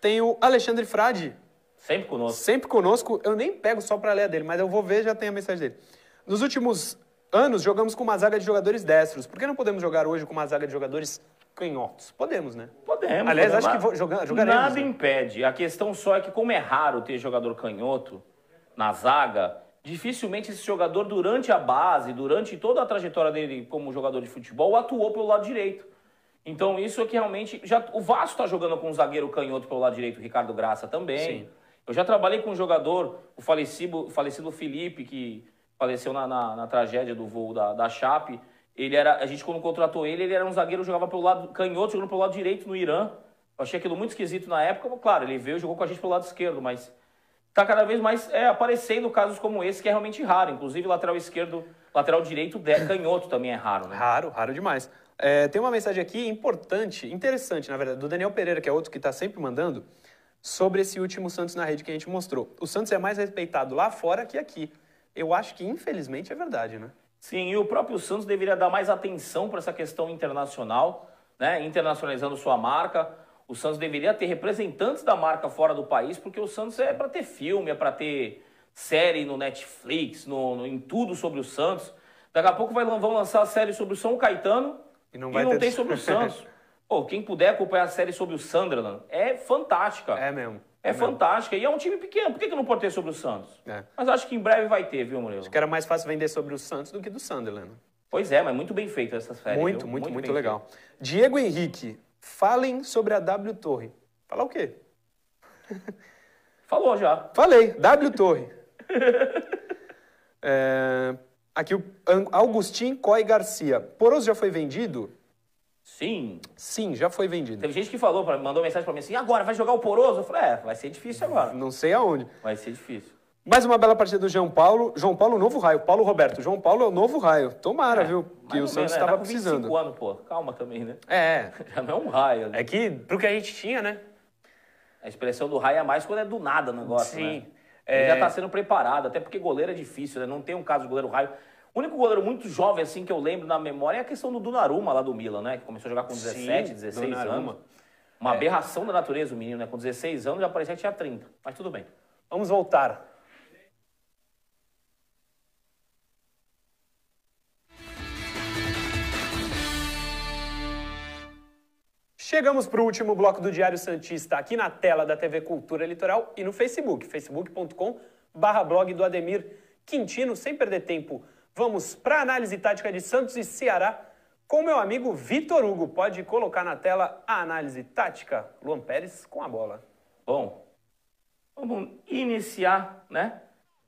Tem o Alexandre Frade Sempre conosco. Sempre conosco. Eu nem pego só para ler a dele, mas eu vou ver já tem a mensagem dele. Nos últimos anos, jogamos com uma zaga de jogadores destros. Por que não podemos jogar hoje com uma zaga de jogadores canhotos? Podemos, né? Podemos. Aliás, podemos. acho que vou jogar, jogaremos. Nada né? impede. A questão só é que, como é raro ter jogador canhoto na zaga, dificilmente esse jogador, durante a base, durante toda a trajetória dele como jogador de futebol, atuou pelo lado direito. Então, isso é que realmente. Já, o Vasco está jogando com um zagueiro canhoto pelo lado direito, o Ricardo Graça também. Sim. Eu já trabalhei com um jogador, o falecido, o falecido Felipe, que faleceu na, na, na tragédia do voo da, da Chape. Ele era, a gente quando contratou ele, ele era um zagueiro, jogava pelo lado canhoto, jogando pelo lado direito no Irã. Eu achei aquilo muito esquisito na época. Claro, ele veio e jogou com a gente pelo lado esquerdo, mas tá cada vez mais é, aparecendo casos como esse, que é realmente raro. Inclusive, lateral esquerdo, lateral direito, de- canhoto também é raro, né? Raro, raro demais. É, tem uma mensagem aqui importante, interessante, na verdade, do Daniel Pereira, que é outro que está sempre mandando, sobre esse último Santos na rede que a gente mostrou. O Santos é mais respeitado lá fora que aqui. Eu acho que, infelizmente, é verdade, né? Sim, e o próprio Santos deveria dar mais atenção para essa questão internacional, né? internacionalizando sua marca. O Santos deveria ter representantes da marca fora do país, porque o Santos é para ter filme, é para ter série no Netflix, no, no- em tudo sobre o Santos. Daqui a pouco vai, vão lançar a série sobre o São Caetano E não e vai não ter- tem sobre o Santos. Pô, quem puder acompanhar a série sobre o Sunderland, é fantástica. É mesmo. É mesmo. fantástica. E é um time pequeno. Por que, que não pode ter sobre o Santos? É. Mas acho que em breve vai ter, viu, Murilo? Acho que era mais fácil vender sobre o Santos do que do Sunderland. Pois é, mas muito bem feita essa série. muito, viu? muito, muito, bem legal. Diego Henrique, falem sobre a W Torre. Falar o quê? Falou já. Falei, W Torre. É, aqui o Augustin Coy Garcia. Poroso já foi vendido? Sim. Sim, já foi vendido. Teve gente que falou, mandou mensagem pra mim assim, agora vai jogar o Poroso? Eu falei, é, vai ser difícil agora. Não sei aonde. Vai ser difícil. Mais uma bela partida do João Paulo. João Paulo, novo raio. Paulo Roberto. João Paulo é o novo raio. Tomara, viu? Que o Santos menos, né? estava Tá com 25 precisando. anos, pô. Calma também, né? É, Já não é um raio. né? é que pro que a gente tinha, né? A expressão do raio é mais quando é do nada o negócio, Sim. né? É. Ele já tá sendo preparado, até porque goleiro é difícil, né? Não tem um caso de goleiro raio. O único goleiro muito jovem, assim, que eu lembro na memória é a questão do Donnarumma lá do Milan, né? Que começou a jogar com 17, Sim, 16 Donnarumma. anos. Uma aberração da natureza o menino, né? Com 16 anos já parecia que tinha 30. Mas tudo bem. Vamos voltar. Chegamos para o último bloco do Diário Santista, aqui na tela da TV Cultura Litoral e no Facebook, facebook.com barra blog do Ademir Quintino. Sem perder tempo, vamos para a análise tática de Santos e Ceará com meu amigo Vitor Hugo. Pode colocar na tela a análise tática. Luan Pérez com a bola. Bom, vamos iniciar, né?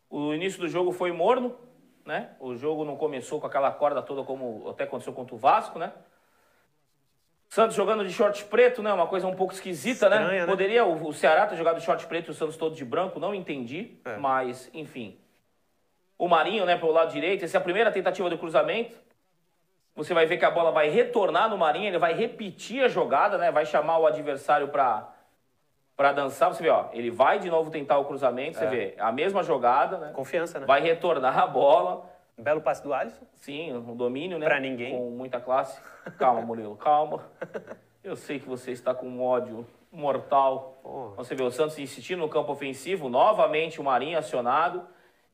O início do jogo foi morno, né? O jogo não começou com aquela corda toda como até aconteceu contra o Vasco, né? Santos jogando de short preto, né? Uma coisa um pouco esquisita, né? Estranha, né? Poderia o, o Ceará ter jogado de short preto e o Santos todo de branco, não entendi, É. mas enfim. O Marinho, né, pelo lado direito, essa é a primeira tentativa do cruzamento. Você vai ver que a bola vai retornar no Marinho, ele vai repetir a jogada, né? Vai chamar o adversário para para dançar. Você vê, ó, ele vai de novo tentar o cruzamento, você É. vê a mesma jogada, né? Confiança, né? Vai retornar a bola. Belo passe do Alisson. Sim, um domínio, né? Pra ninguém. Com muita classe. Calma, Murilo, calma. Eu sei que você está com um ódio mortal. Porra. Você vê o Santos insistindo no campo ofensivo, novamente o Marinho acionado.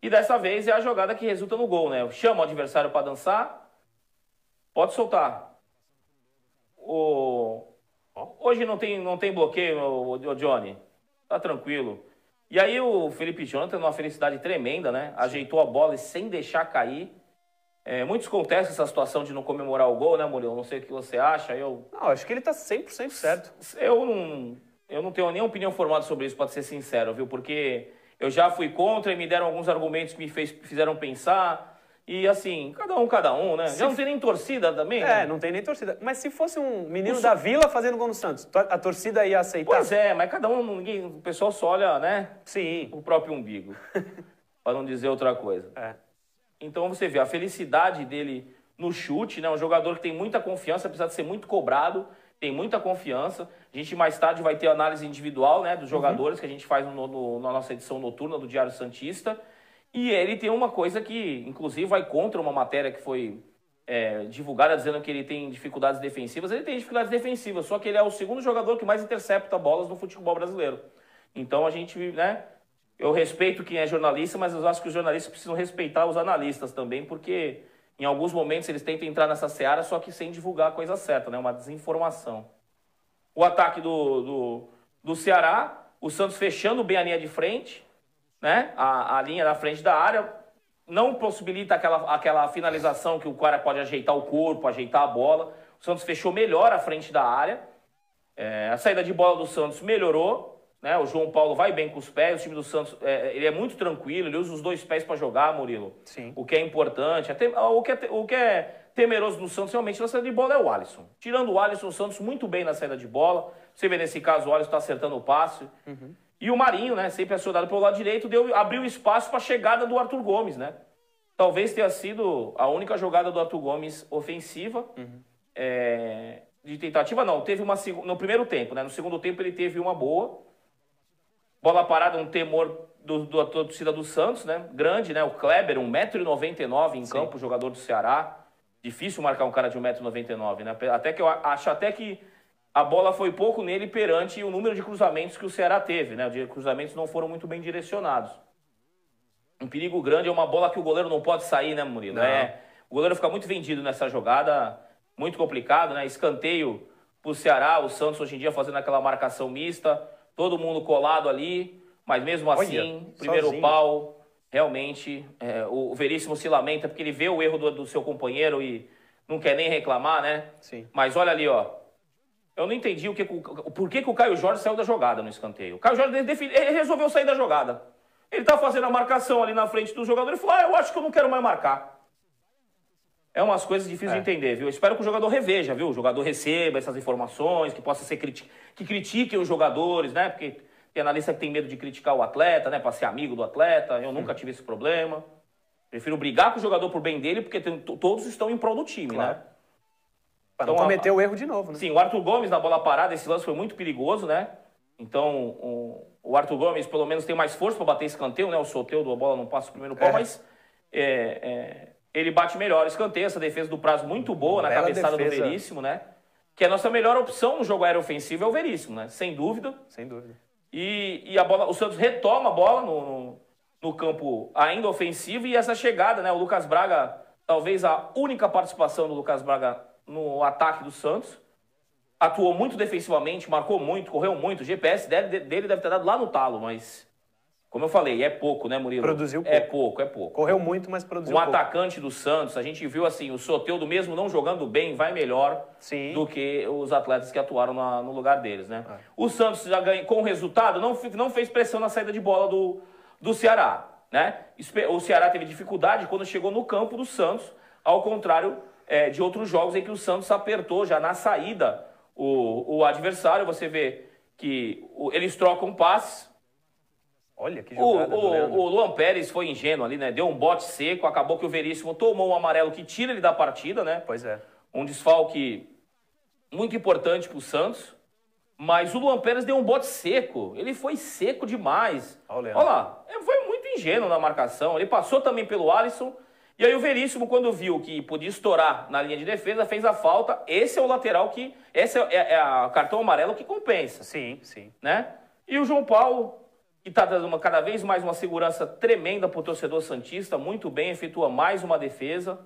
E dessa vez é a jogada que resulta no gol, né? Chama o adversário para dançar. Pode soltar. O... Hoje não tem, não tem bloqueio, o, o Johnny. Tá tranquilo. E aí o Felipe Jonathan, numa felicidade tremenda, né? Ajeitou a bola e sem deixar cair. É, muitos contestam essa situação de não comemorar o gol, né, Murilo? Não sei o que você acha. Eu, Não, acho que ele tá 100% certo. eu não, eu não tenho nenhuma opinião formada sobre isso, para ser sincero, viu? Porque eu já fui contra e me deram alguns argumentos que me fez, fizeram pensar. E assim, cada um, cada um, né? Já não tem nem torcida também, né? É, não tem nem torcida. Mas se fosse um menino O da Vila fazendo gol no Santos, to- a torcida ia aceitar? Pois é, mas cada um, ninguém, o pessoal só olha, né? Sim. O próprio umbigo. para não dizer outra coisa. É. Então você vê a felicidade dele no chute, né? Um jogador que tem muita confiança, apesar de ser muito cobrado, tem muita confiança. A gente mais tarde vai ter análise individual, né, dos jogadores que a gente faz no, no- na nossa edição noturna do Diário Santista. E ele tem uma coisa que, inclusive, vai contra uma matéria que foi é, divulgada dizendo que ele tem dificuldades defensivas. Ele tem dificuldades defensivas, só que ele é o segundo jogador que mais intercepta bolas no futebol brasileiro. Então a gente, né? Eu respeito quem é jornalista, mas eu acho que os jornalistas precisam respeitar os analistas também, porque em alguns momentos eles tentam entrar nessa seara, só que sem divulgar a coisa certa, né? Uma desinformação. O ataque do, do, do Ceará, o Santos fechando bem a linha de frente, né? A, a linha da frente da área, não possibilita aquela, aquela finalização que o cara pode ajeitar o corpo, ajeitar a bola. O Santos fechou melhor a frente da área. É, a saída de bola do Santos melhorou. Né? O João Paulo vai bem com os pés. O time do Santos é, ele é muito tranquilo. Ele usa os dois pés para jogar, Murilo. Sim. O que é importante. Até, o, que é, o que é temeroso do Santos realmente na saída de bola é o Alisson. Tirando o Alisson, o Santos muito bem na saída de bola. Você vê nesse caso o Alisson está acertando o passe. Uhum. E o Marinho, né, sempre acionado pelo lado direito, deu, abriu espaço para a chegada do Arthur Gomes, né? Talvez tenha sido a única jogada do Arthur Gomes ofensiva. Uhum. É, de tentativa, não. Teve uma no primeiro tempo, né? No segundo tempo ele teve uma boa. Bola parada, um temor do, do, da torcida do Santos, né? Grande, né? O Kleber, 1,99m em Sim. campo, jogador do Ceará. Difícil marcar um cara de 1,99m, né? Até que eu acho até que a bola foi pouco nele perante o número de cruzamentos que o Ceará teve, né? Os cruzamentos não foram muito bem direcionados. Um perigo grande é uma bola que o goleiro não pode sair, né, Murilo? É, o goleiro fica muito vendido nessa jogada, muito complicado, né? Escanteio pro Ceará, o Santos hoje em dia fazendo aquela marcação mista, todo mundo colado ali, mas mesmo assim, Olha, primeiro sozinho. pau, realmente, é, o Veríssimo se lamenta porque ele vê o erro do, do seu companheiro e não quer nem reclamar, né? Sim. Mas olha ali, ó, eu não entendi o que, o, por que, que o Caio Jorge saiu da jogada no escanteio. O Caio Jorge ele resolveu sair da jogada. Ele está fazendo a marcação ali na frente do jogador e falou: Ah, eu acho que eu não quero mais marcar. É umas coisas difíceis é. de entender, viu? Eu espero que o jogador reveja, viu? O jogador receba essas informações, que possa ser criti que critiquem os jogadores, né? Porque tem analista que tem medo de criticar o atleta, né? Para ser amigo do atleta. Eu nunca tive esse problema. Prefiro brigar com o jogador por bem dele, porque tem, todos estão em prol do time, né? claro. né? Para não então, cometer a, o erro de novo, né? Sim, o Arthur Gomes na bola parada, esse lance foi muito perigoso, né? Então, o, o Arthur Gomes pelo menos tem mais força para bater escanteio, né? O sorteio da bola não passa o primeiro pau, é. mas é, é, ele bate melhor escanteio, essa defesa do prazo muito boa na cabeçada defesa. do Veríssimo, né? Que a nossa melhor opção no jogo aéreo ofensivo é o Veríssimo, né? Sem dúvida. Sem dúvida. E, e a bola, o Santos retoma a bola no, no, no campo ainda ofensivo e essa chegada, né? O Lucas Braga, talvez a única participação do Lucas Braga no ataque do Santos. Atuou muito defensivamente, marcou muito, correu muito. O GPS dele, dele deve ter dado lá no talo, mas. Como eu falei, é pouco, né, Murilo? Produziu pouco. É pouco, é pouco. Correu muito, mas produziu um pouco. Um atacante do Santos, a gente viu assim, o Soteudo mesmo não jogando bem, vai melhor Sim. do que os atletas que atuaram na, no lugar deles, né? É. O Santos já ganha, com o resultado, não, não fez pressão na saída de bola do, do Ceará, né? O Ceará teve dificuldade quando chegou no campo do Santos, ao contrário é, de outros jogos em que o Santos apertou já na saída o, o adversário. Você vê que o, eles trocam passes. Olha que jogada o, o, o Luan Pérez foi ingênuo ali, né? Deu um bote seco, acabou que o Veríssimo tomou um amarelo que tira ele da partida, né? Pois é. Um desfalque muito importante para o Santos. Mas o Luan Pérez deu um bote seco. Ele foi seco demais. Olha, Olha lá, foi muito ingênuo na marcação. Ele passou também pelo Alisson e aí o Veríssimo, quando viu que podia estourar na linha de defesa, fez a falta. Esse é o lateral que. Esse é, é, é a cartão amarelo que compensa. Sim, sim. Né? E o João Paulo, que está dando uma, cada vez mais uma segurança tremenda para o torcedor Santista, muito bem, efetua mais uma defesa.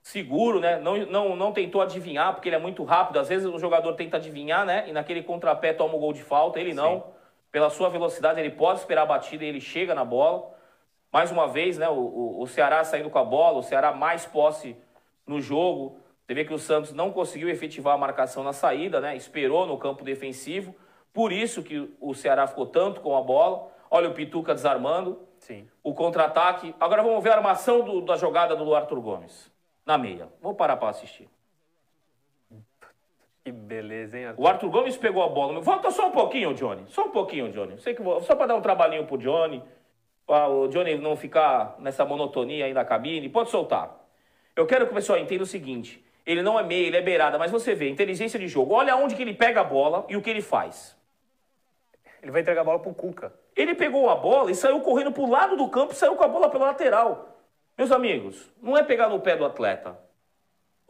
Seguro, né? Não, não, não tentou adivinhar, porque ele é muito rápido. Às vezes o jogador tenta adivinhar, né? E naquele contrapé toma o gol de falta. Ele não. Sim. Pela sua velocidade, ele pode esperar a batida e ele chega na bola. Mais uma vez, né, o, o, o Ceará saindo com a bola, o Ceará mais posse no jogo. Você vê que o Santos não conseguiu efetivar a marcação na saída, né? Esperou no campo defensivo. Por isso que o Ceará ficou tanto com a bola. Olha o Pituca desarmando. Sim. O contra-ataque. Agora vamos ver a armação do, da jogada do Arthur Gomes. Na meia. Vou parar para assistir. Que beleza, hein, Arthur? O Arthur Gomes pegou a bola. Volta só um pouquinho, Johnny. Só um pouquinho, Johnny. Sei que vou... Só para dar um trabalhinho pro Johnny o Johnny não ficar nessa monotonia aí na cabine, pode soltar. Eu quero que o pessoal entenda o seguinte: ele não é meia, ele é beirada, mas você vê, inteligência de jogo. Olha onde que ele pega a bola e o que ele faz. Ele vai entregar a bola pro Cuca. Ele pegou a bola e saiu correndo pro lado do campo e saiu com a bola pela lateral. Meus amigos, não é pegar no pé do atleta.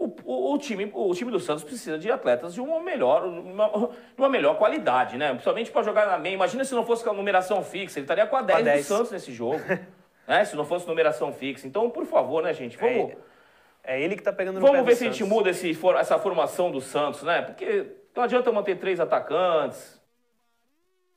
O, o, o time, o time do Santos precisa de atletas de uma melhor, uma, uma melhor qualidade, né? Principalmente para jogar na meia. Imagina se não fosse com a numeração fixa, ele estaria com a 10, a 10. do Santos nesse jogo. né? Se não fosse numeração fixa. Então, por favor, né, gente? Vamos. É, é ele que está pegando no Vamos ver se Santos. a gente muda esse, essa formação do Santos, né? Porque não adianta manter três atacantes.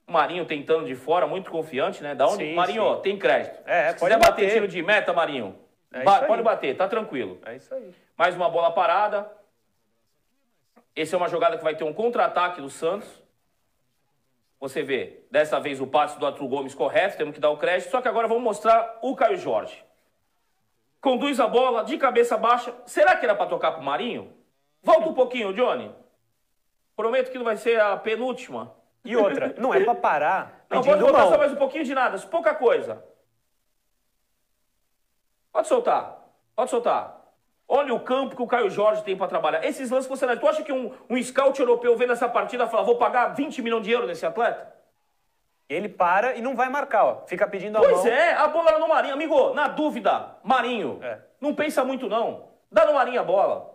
O Marinho tentando de fora, muito confiante, né? Da onde? Sim, Marinho, sim. tem crédito. É, Se quiser bater. bater tiro de meta, Marinho, é ba pode bater, tá tranquilo. É isso aí. Mais uma bola parada. Essa é uma jogada que vai ter um contra-ataque do Santos. Você vê, dessa vez o passe do Arthur Gomes correto, temos que dar o crédito. Só que agora vamos mostrar o Caio Jorge. Conduz a bola de cabeça baixa. Será que era para tocar pro Marinho? Volta um pouquinho, Johnny. Prometo que não vai ser a penúltima. E outra, não é para parar. Não, pode voltar só mais um pouquinho de nada, pouca coisa. Pode soltar, pode soltar. Olha o campo que o Caio Jorge tem para trabalhar. Esses lances você não. Tu acha que um, um scout europeu vendo essa partida fala, vou pagar 20 milhões de euros nesse atleta? Ele para e não vai marcar, ó. Fica pedindo a pois mão. Pois é, a bola era no Marinho. Amigo, na dúvida, Marinho. É. Não pensa muito, não. Dá no Marinho a bola.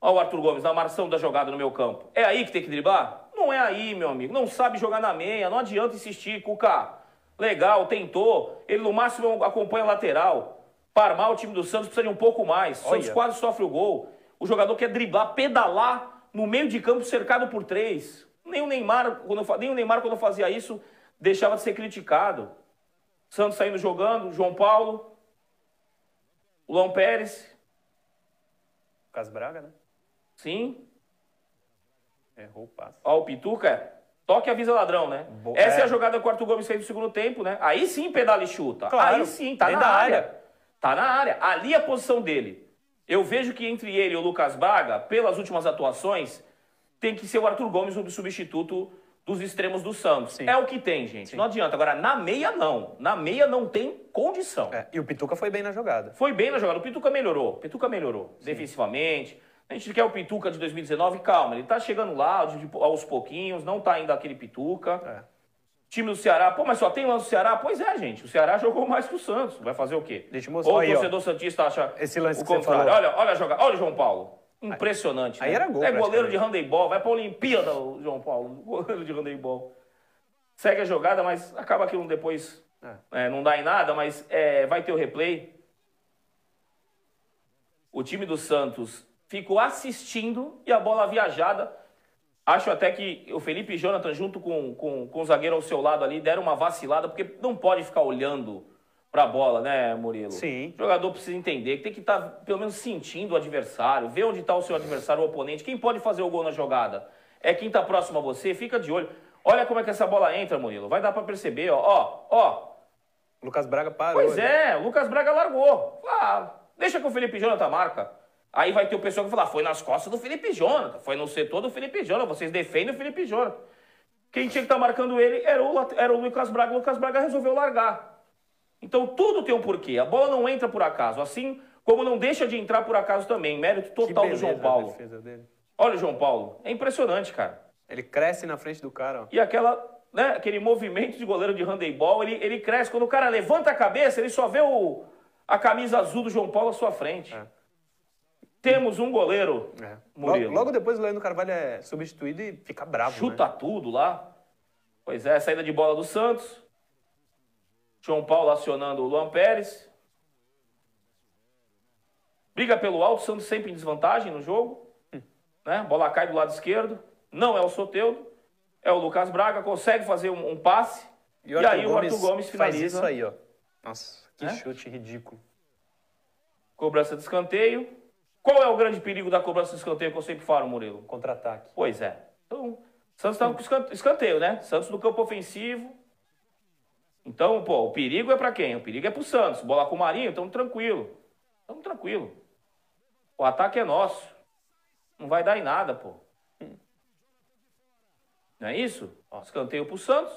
Olha o Arthur Gomes na marção da jogada no meu campo. É aí que tem que driblar? Não é aí, meu amigo. Não sabe jogar na meia. Não adianta insistir, Cuca. Legal, tentou. Ele no máximo acompanha a lateral. Para armar o time do Santos precisa de um pouco mais. O Santos quase sofre o gol. O jogador quer driblar, pedalar no meio de campo cercado por três. Nem o Neymar, quando, nem o Neymar, quando fazia isso, deixava de ser criticado. Santos saindo jogando, João Paulo, Luan Pérez. Casbraga, né? Sim. Errou o passe. Ó, o Pituca, toque avisa ladrão, né? Bo Essa é. é. a jogada que o Quarto Gomes fez no segundo tempo, né? Aí sim pedala e chuta. Claro. Aí sim, tá na área. área. Tá na área. Ali é a posição dele. Eu vejo que entre ele e o Lucas Braga, pelas últimas atuações, tem que ser o Arthur Gomes o substituto dos extremos do Santos. Sim. É o que tem, gente. Sim. Não adianta. Agora, na meia, não. Na meia não tem condição. É. E o Pituca foi bem na jogada. Foi bem na jogada. O Pituca melhorou. O Pituca melhorou. Sim. Defensivamente. A gente quer o Pituca de 2019, calma, ele tá chegando lá aos pouquinhos, não tá ainda aquele Pituca. É. Time do Ceará, pô, mas só tem lance do Ceará? Pois é, gente, o Ceará jogou mais que o Santos. Vai fazer o quê? Deixa eu mostrar. Ou o torcedor ó, Santista acha esse lance o contrário. Olha, olha a jogada, olha o João Paulo. Impressionante. Aí, né? aí era gol. É goleiro de handebol, vai pra Olimpíada o João Paulo, goleiro de handebol. Segue a jogada, mas acaba aquilo depois. É. É, não dá em nada, mas é, vai ter o replay. O time do Santos ficou assistindo e a bola viajada. Acho até que o Felipe Jonathan, junto com, com, com o zagueiro ao seu lado ali, deram uma vacilada, porque não pode ficar olhando para a bola, né, Murilo? Sim. O jogador precisa entender que tem que estar, tá, pelo menos, sentindo o adversário, ver onde está o seu adversário, o oponente. Quem pode fazer o gol na jogada? É quem está próximo a você, fica de olho. Olha como é que essa bola entra, Murilo. Vai dar para perceber, ó, ó, ó. Lucas Braga parou. Pois né? é, o Lucas Braga largou. Ah, deixa que o Felipe Jonathan marca. Aí vai ter o pessoal que vai falar, foi nas costas do Felipe Jonathan, foi no setor do Felipe Jonathan, vocês defendem o Felipe Jonathan. Quem tinha que estar tá marcando ele era o, era o Lucas Braga, o Lucas Braga resolveu largar. Então tudo tem um porquê, a bola não entra por acaso, assim como não deixa de entrar por acaso também, mérito total do João Paulo. Olha o João Paulo, é impressionante, cara. Ele cresce na frente do cara. Ó. E aquela, né, aquele movimento de goleiro de handebol, ele, ele cresce. Quando o cara levanta a cabeça, ele só vê o, a camisa azul do João Paulo à sua frente. É. Temos um goleiro, é. Logo, logo, depois o Leandro Carvalho é substituído e fica bravo. Chuta né? tudo lá. Pois é, saída de bola do Santos. João Paulo acionando o Luan Pérez. Briga pelo alto, Santos sempre em desvantagem no jogo. Hum. Né? Bola cai do lado esquerdo. Não é o Soteudo. É o Lucas Braga, consegue fazer um, um passe. E, e aí Gomes o Arthur Gomes finaliza. Faz isso aí, ó. Nossa, que é? chute ridículo. Cobrança de escanteio. Qual é o grande perigo da cobrança de escanteio que eu sempre falo, Murilo? Contra-ataque. Pois é. Então, Santos está com escanteio, né? Santos no campo ofensivo. Então, pô, o perigo é para quem? O perigo é para o Santos. Bola com o Marinho, estamos tranquilo. Estamos tranquilo. O ataque é nosso. Não vai dar em nada, pô. Não é isso? Ó, escanteio pro Santos.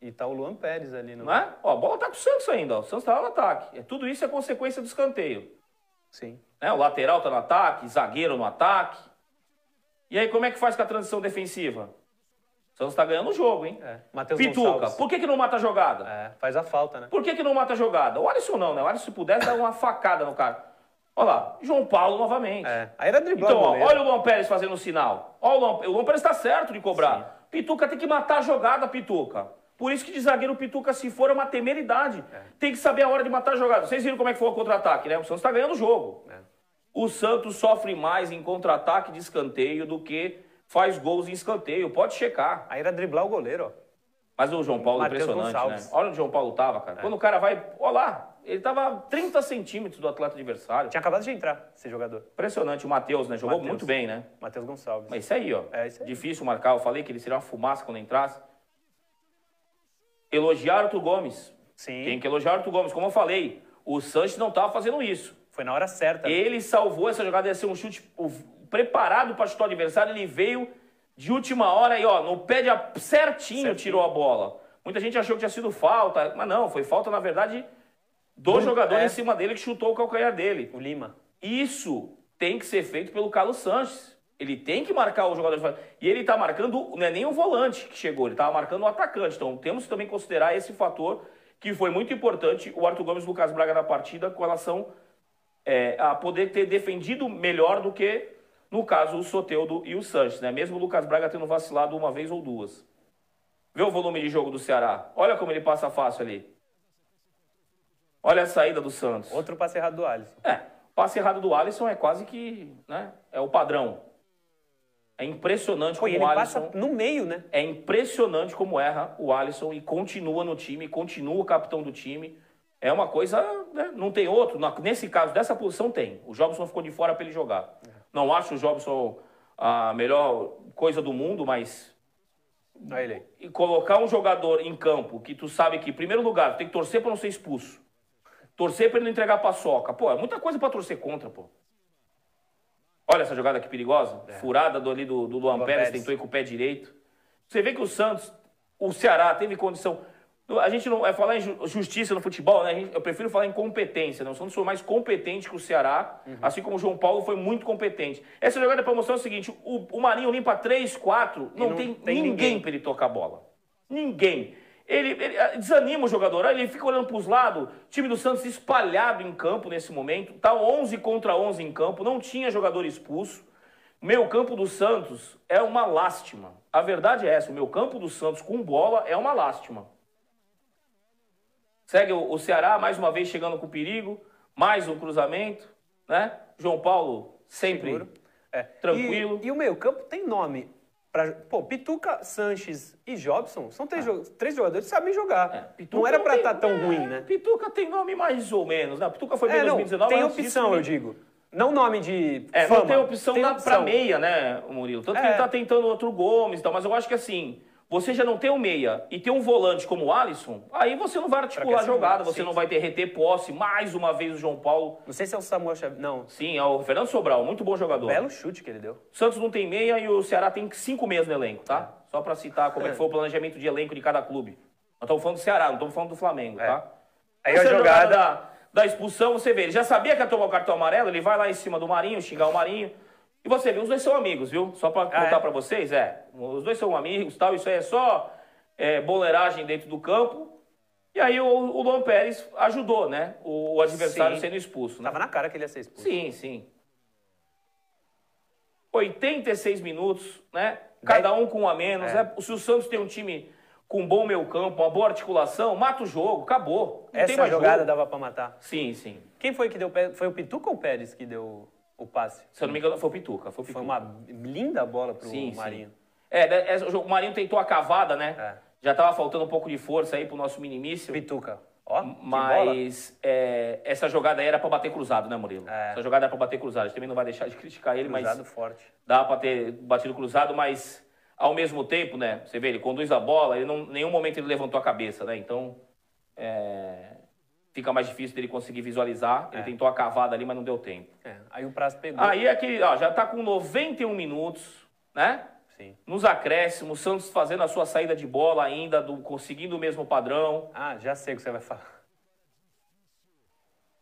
E tá o Luan Pérez ali no. Não é? Ó, a bola tá pro Santos ainda, ó. O Santos tá lá no ataque. É, tudo isso é consequência do escanteio. Sim. Né? O lateral está no ataque, zagueiro no ataque. E aí, como é que faz com a transição defensiva? O Santos está ganhando o jogo, hein? É. Pituca, Gonçalves. por que, que não mata a jogada? É, faz a falta, né? Por que, que não mata a jogada? O Alisson não, né? O Alisson, se pudesse, dar uma facada no cara. Olha lá, João Paulo novamente. É, aí era driblar Então, ó, olha o Luan Pérez fazendo o sinal. Ó, o Luan, o Luan Pérez está certo de cobrar. Pituca tem que matar a jogada, Pituca. Por isso que de zagueiro Pituca, se for, é uma temeridade. Tem que saber a hora de matar a jogada. Vocês viram como é que foi o contra-ataque, né? O Santos está ganhando o jogo. É. O Santos sofre mais em contra-ataque de escanteio do que faz gols em escanteio. Pode checar. Aí era driblar o goleiro, ó. Mas o João Paulo é impressionante, Gonçalves. né? Olha onde o João Paulo tava, cara. Quando o cara vai. Olha lá, ele tava a 30 centímetros do atleta adversário. Tinha acabado de entrar esse jogador. Impressionante. O Matheus, né? Jogou Matheus. muito bem, né? Matheus Gonçalves. Mas isso aí, ó. É isso aí. Difícil marcar. Eu falei que ele seria uma fumaça quando entrasse. Elogiar Arthur Gomes. Sim. Tem que elogiar Arthur Gomes. Como eu falei, o Sanches não estava fazendo isso. Foi na hora certa. né? Ele salvou essa jogada, ia ser um chute preparado para chutar o adversário. Ele veio de última hora e, ó, no pé de a- certinho, Certinho. tirou a bola. Muita gente achou que tinha sido falta, mas não, foi falta, na verdade, do jogador é. em cima dele que chutou o calcanhar dele. O Lima. Isso tem que ser feito pelo Carlos Sanches. Ele tem que marcar o jogador. E ele está marcando, não é nem o volante que chegou, ele estava marcando o atacante. Então temos que também considerar esse fator que foi muito importante o Arthur Gomes e o Lucas Braga na partida com relação é, a poder ter defendido melhor do que, no caso, o Soteudo e o Sanches. Né? Mesmo o Lucas Braga tendo vacilado uma vez ou duas. Vê o volume de jogo do Ceará. Olha como ele passa fácil ali. Olha a saída do Santos. Outro passe errado do Alisson. É, passe errado do Alisson é quase que, né, é o padrão. É impressionante Pô, como ele o Alisson... passa no meio, né? É impressionante como erra o Alisson e continua no time, continua o capitão do time. É uma coisa, né, não tem outro. Nesse caso, dessa posição tem. O Jobson ficou de fora para ele jogar. Não acho o Jobson a melhor coisa do mundo, mas aí. e colocar um jogador em campo que tu sabe que, em primeiro lugar, tem que torcer para não ser expulso. Torcer para ele não entregar paçoca. Pô, é muita coisa para torcer contra, pô. Olha essa jogada que perigosa. Furada do, ali do, do Luan Luan Pérez, Pérez. tentou ir com o pé direito. Você vê que o Santos, o Ceará, teve condição. A gente não é falar em ju- justiça no futebol, né? Gente- eu prefiro falar em competência. Né? O Santos foi mais competente que o Ceará, Uhum. assim como o João Paulo foi muito competente. Essa jogada para mostrar o seguinte: o, o Marinho limpa 3, 4, não, não tem, tem ninguém, ninguém. para ele tocar a bola. Ninguém. Ele, ele, ah, desanima o jogador, ele fica olhando para os lados. O time do Santos espalhado em campo nesse momento. Tá 11 contra 11 em campo, não tinha jogador expulso. Meu campo do Santos é uma lástima. A verdade é essa, o meu campo do Santos com bola é uma lástima. Segue o, o Ceará, mais uma vez chegando com perigo, mais um cruzamento, né? João Paulo sempre. É. Tranquilo. E, e o meio campo tem nome. Pra, pô, Pituca, Sanches e Jobson são três, jo- três jogadores que sabem jogar. Ah. É, Pituca não era pra tem- estar tão é, ruim, né? Pituca tem nome mais ou menos, né? Pituca foi bem em É, não, 2019. tem opção, disso, eu digo. Não nome de É, fama. não tem opção tem na, pra meia, né, o Murilo? Tanto que É. ele tá tentando outro Gomes e tal, mas eu acho que assim, você já não tem um meia e tem um volante como o Alisson, aí você não vai articular a jogada, sim, você não sim. vai ter reter posse. Mais uma vez o João Paulo. Não sei se é o Samuel Xavier. Não. Sim, é o Fernando Sobral, muito bom jogador. Belo chute que ele deu. Santos não tem meia e o Ceará tem cinco meias no elenco, tá? Só pra citar como é. É. que foi o planejamento de elenco de cada clube. Nós estamos falando do Ceará, não estamos falando do Flamengo, É. tá? Aí a jogada- da, da expulsão, você vê, ele já sabia que ia tomar o cartão amarelo, ele vai lá em cima do Marinho, xingar o Marinho. E você vê, os dois são amigos, viu? Só pra contar é? pra vocês, é. Os dois são amigos tal, isso aí é só é, boleiragem dentro do campo. E aí o, o Luan Pérez ajudou, né? O, o adversário Sim. sendo expulso, né? Tava na cara que ele ia ser expulso. Sim, sim. 86 minutos, né? Cada um com um a menos. É. Né? Se o Santos tem um time com bom meio campo, uma boa articulação, mata o jogo, acabou. Não Essa jogada jogo. dava pra matar. Sim, sim. Quem foi que deu pé? Foi o Pituca ou o Pérez que deu o passe? Se eu não me engano, foi o Pituca. Foi, o Foi Pituca. uma linda bola pro Sim, Marinho. sim. É, né, é, o Marinho tentou a cavada, né? É. Já tava faltando um pouco de força aí pro nosso minimício. Pituca. Ó. Mas é, essa jogada aí era pra bater cruzado, né, Murilo? É. Essa jogada era pra bater cruzado. A gente também não vai deixar de criticar ele, mas Cruzado forte. dá pra ter batido cruzado, mas ao mesmo tempo, né? Você vê, ele conduz a bola, ele não, em nenhum momento ele levantou a cabeça, né? Então, é, fica mais difícil dele conseguir visualizar. Ele É. tentou a cavada ali, mas não deu tempo. É, aí o prazo pegou. Aí aqui, ó, já tá com 91 minutos, né? Sim. Nos acréscimos, o Santos fazendo a sua saída de bola ainda, do- conseguindo o mesmo padrão. Ah, já sei o que você vai falar.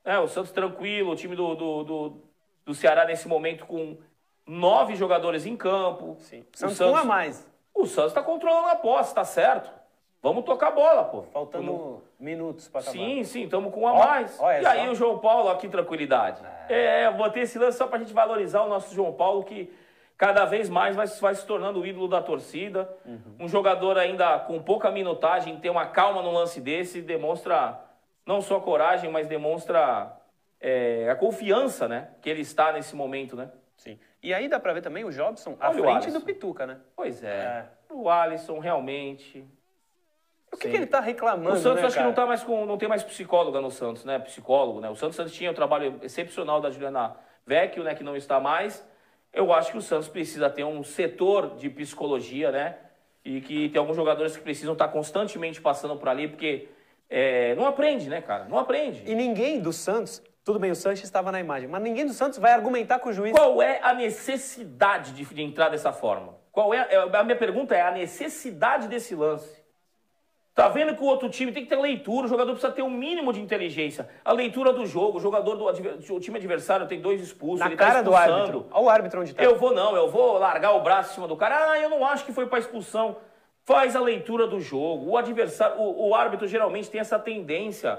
É, o Santos tranquilo, o time do, do, do, do Ceará nesse momento com nove jogadores em campo. Sim. O Santos, Santos, um a mais. O Santos está controlando a posse, tá certo. Vamos tocar bola, pô. Faltando Como... minutos para acabar. Sim, sim, estamos com um a mais. Ó, e aí o João Paulo, aqui tranquilidade. É, é botei esse lance só para a gente valorizar o nosso João Paulo, que cada vez mais vai, vai se tornando o ídolo da torcida. Uhum. Um jogador ainda com pouca minutagem, tem uma calma no lance desse, demonstra não só coragem, mas demonstra é, a confiança né, que ele está nesse momento, né? Sim. E aí dá para ver também o Jobson à Olha frente do Pituca, né? Pois é. é. O Alisson realmente o que, que ele está reclamando? O Santos né, acho cara? que não, tá mais com, não tem mais psicóloga no Santos, né? Psicólogo, né? O Santos antes tinha o um trabalho excepcional da Juliana Vecchio, né? Que não está mais. Eu acho que o Santos precisa ter um setor de psicologia, né? E que tem alguns jogadores que precisam estar constantemente passando por ali, porque é, não aprende, né, cara? Não aprende. E ninguém do Santos, tudo bem, o Sanches estava na imagem, mas ninguém do Santos vai argumentar com o juiz. Qual é a necessidade de, de entrar dessa forma? Qual é a minha pergunta é a necessidade desse lance? Tá vendo que o outro time tem que ter leitura, o jogador precisa ter um mínimo de inteligência. A leitura do jogo, o jogador do o time adversário tem dois expulsos, Na ele tá cara tá do árbitro. Olha o árbitro onde tá. Eu vou não, eu vou largar o braço em cima do cara. Ah, eu não acho que foi para expulsão. Faz a leitura do jogo. O adversário, o, o árbitro geralmente tem essa tendência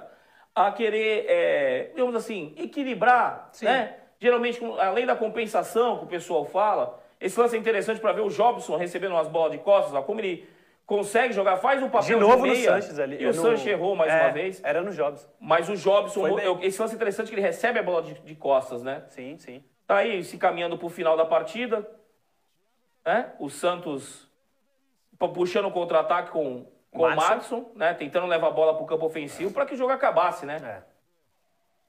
a querer, é, digamos assim, equilibrar, Sim. né? Geralmente, além da compensação que o pessoal fala, esse lance é interessante para ver o Jobson recebendo umas bolas de costas, ó, como ele consegue jogar, faz um papel de novo de meia, no Sanches ali. E o no... Sanches errou mais é, uma vez. Era no Jobson. Mas o Jobson, eu, esse lance interessante que ele recebe a bola de, de, costas, né? Sim, sim. Tá aí se caminhando para o final da partida. Né? O Santos puxando o contra-ataque com, com o Madison, né? Tentando levar a bola para o campo ofensivo para que o jogo acabasse, né? É.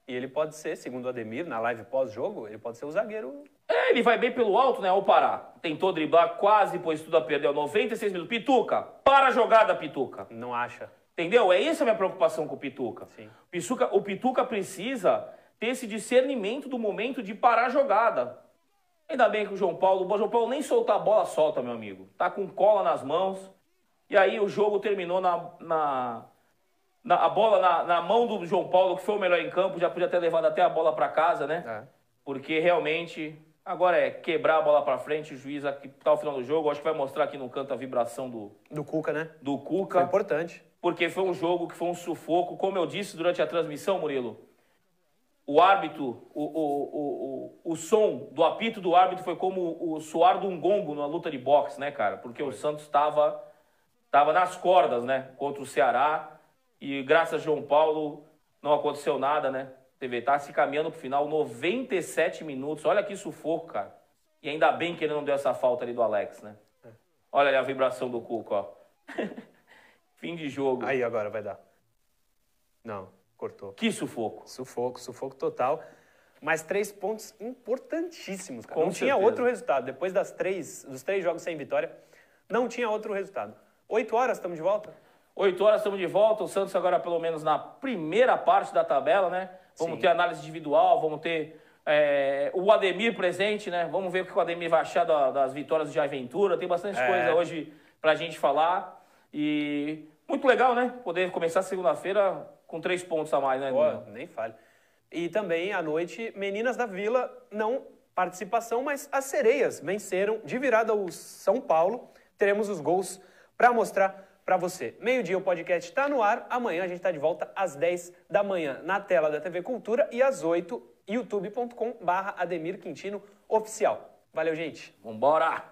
E ele pode ser, segundo o Ademir, na live pós-jogo, ele pode ser o zagueiro é, ele vai bem pelo alto, né? Ao parar. Tentou driblar, quase pôs tudo a perder. 96 minutos. Pituca, para a jogada, Pituca. Não acha. Entendeu? É essa a minha preocupação com o Pituca. Sim. Pituca, o Pituca precisa ter esse discernimento do momento de parar a jogada. Ainda bem que o João Paulo, o João Paulo nem soltar a bola solta, meu amigo. Tá com cola nas mãos. E aí o jogo terminou na, na, na a bola na, na, mão do João Paulo, que foi o melhor em campo, já podia ter levado até a bola para casa, né? É. Porque realmente Agora é quebrar a bola para frente, o juiz aqui tá ao final do jogo, acho que vai mostrar aqui no canto a vibração do do Cuca, né? Do Cuca. Foi importante. Porque foi um jogo que foi um sufoco, como eu disse durante a transmissão, Murilo. O árbitro, o, o, o, o, o som do apito do árbitro foi como o suar de um gongo na luta de boxe, né, cara? Porque o Santos estava tava nas cordas, né, contra o Ceará. E graças a João Paulo não aconteceu nada, né? TV tá se caminhando pro final, 97 minutos. Olha que sufoco, cara. E ainda bem que ele não deu essa falta ali do Alex, né? Olha ali a vibração do Cuco, ó. Fim de jogo. Aí agora vai dar. Não, cortou. Que sufoco. Sufoco, sufoco total. Mas três pontos importantíssimos, cara. Com não certeza. tinha outro resultado. Depois das três, dos três jogos sem vitória, não tinha outro resultado. Oito horas, estamos de volta? Oito horas, estamos de volta. O Santos agora, pelo menos na primeira parte da tabela, né? Vamos Sim. ter análise individual, vamos ter é, o Ademir presente, né? Vamos ver o que o Ademir vai achar da, das vitórias de Aventura. Tem bastante é. coisa hoje pra gente falar. E muito legal, né? Poder começar segunda-feira com três pontos a mais, né? Pô, nem fale. E também à noite, Meninas da Vila, não participação, mas as sereias venceram de virada o São Paulo. Teremos os gols para mostrar para você. Meio-dia o podcast está no ar. Amanhã a gente está de volta às 10 da manhã na tela da TV Cultura e às 8 youtube.com/barra Ademir Quintino oficial. Valeu, gente. Vambora!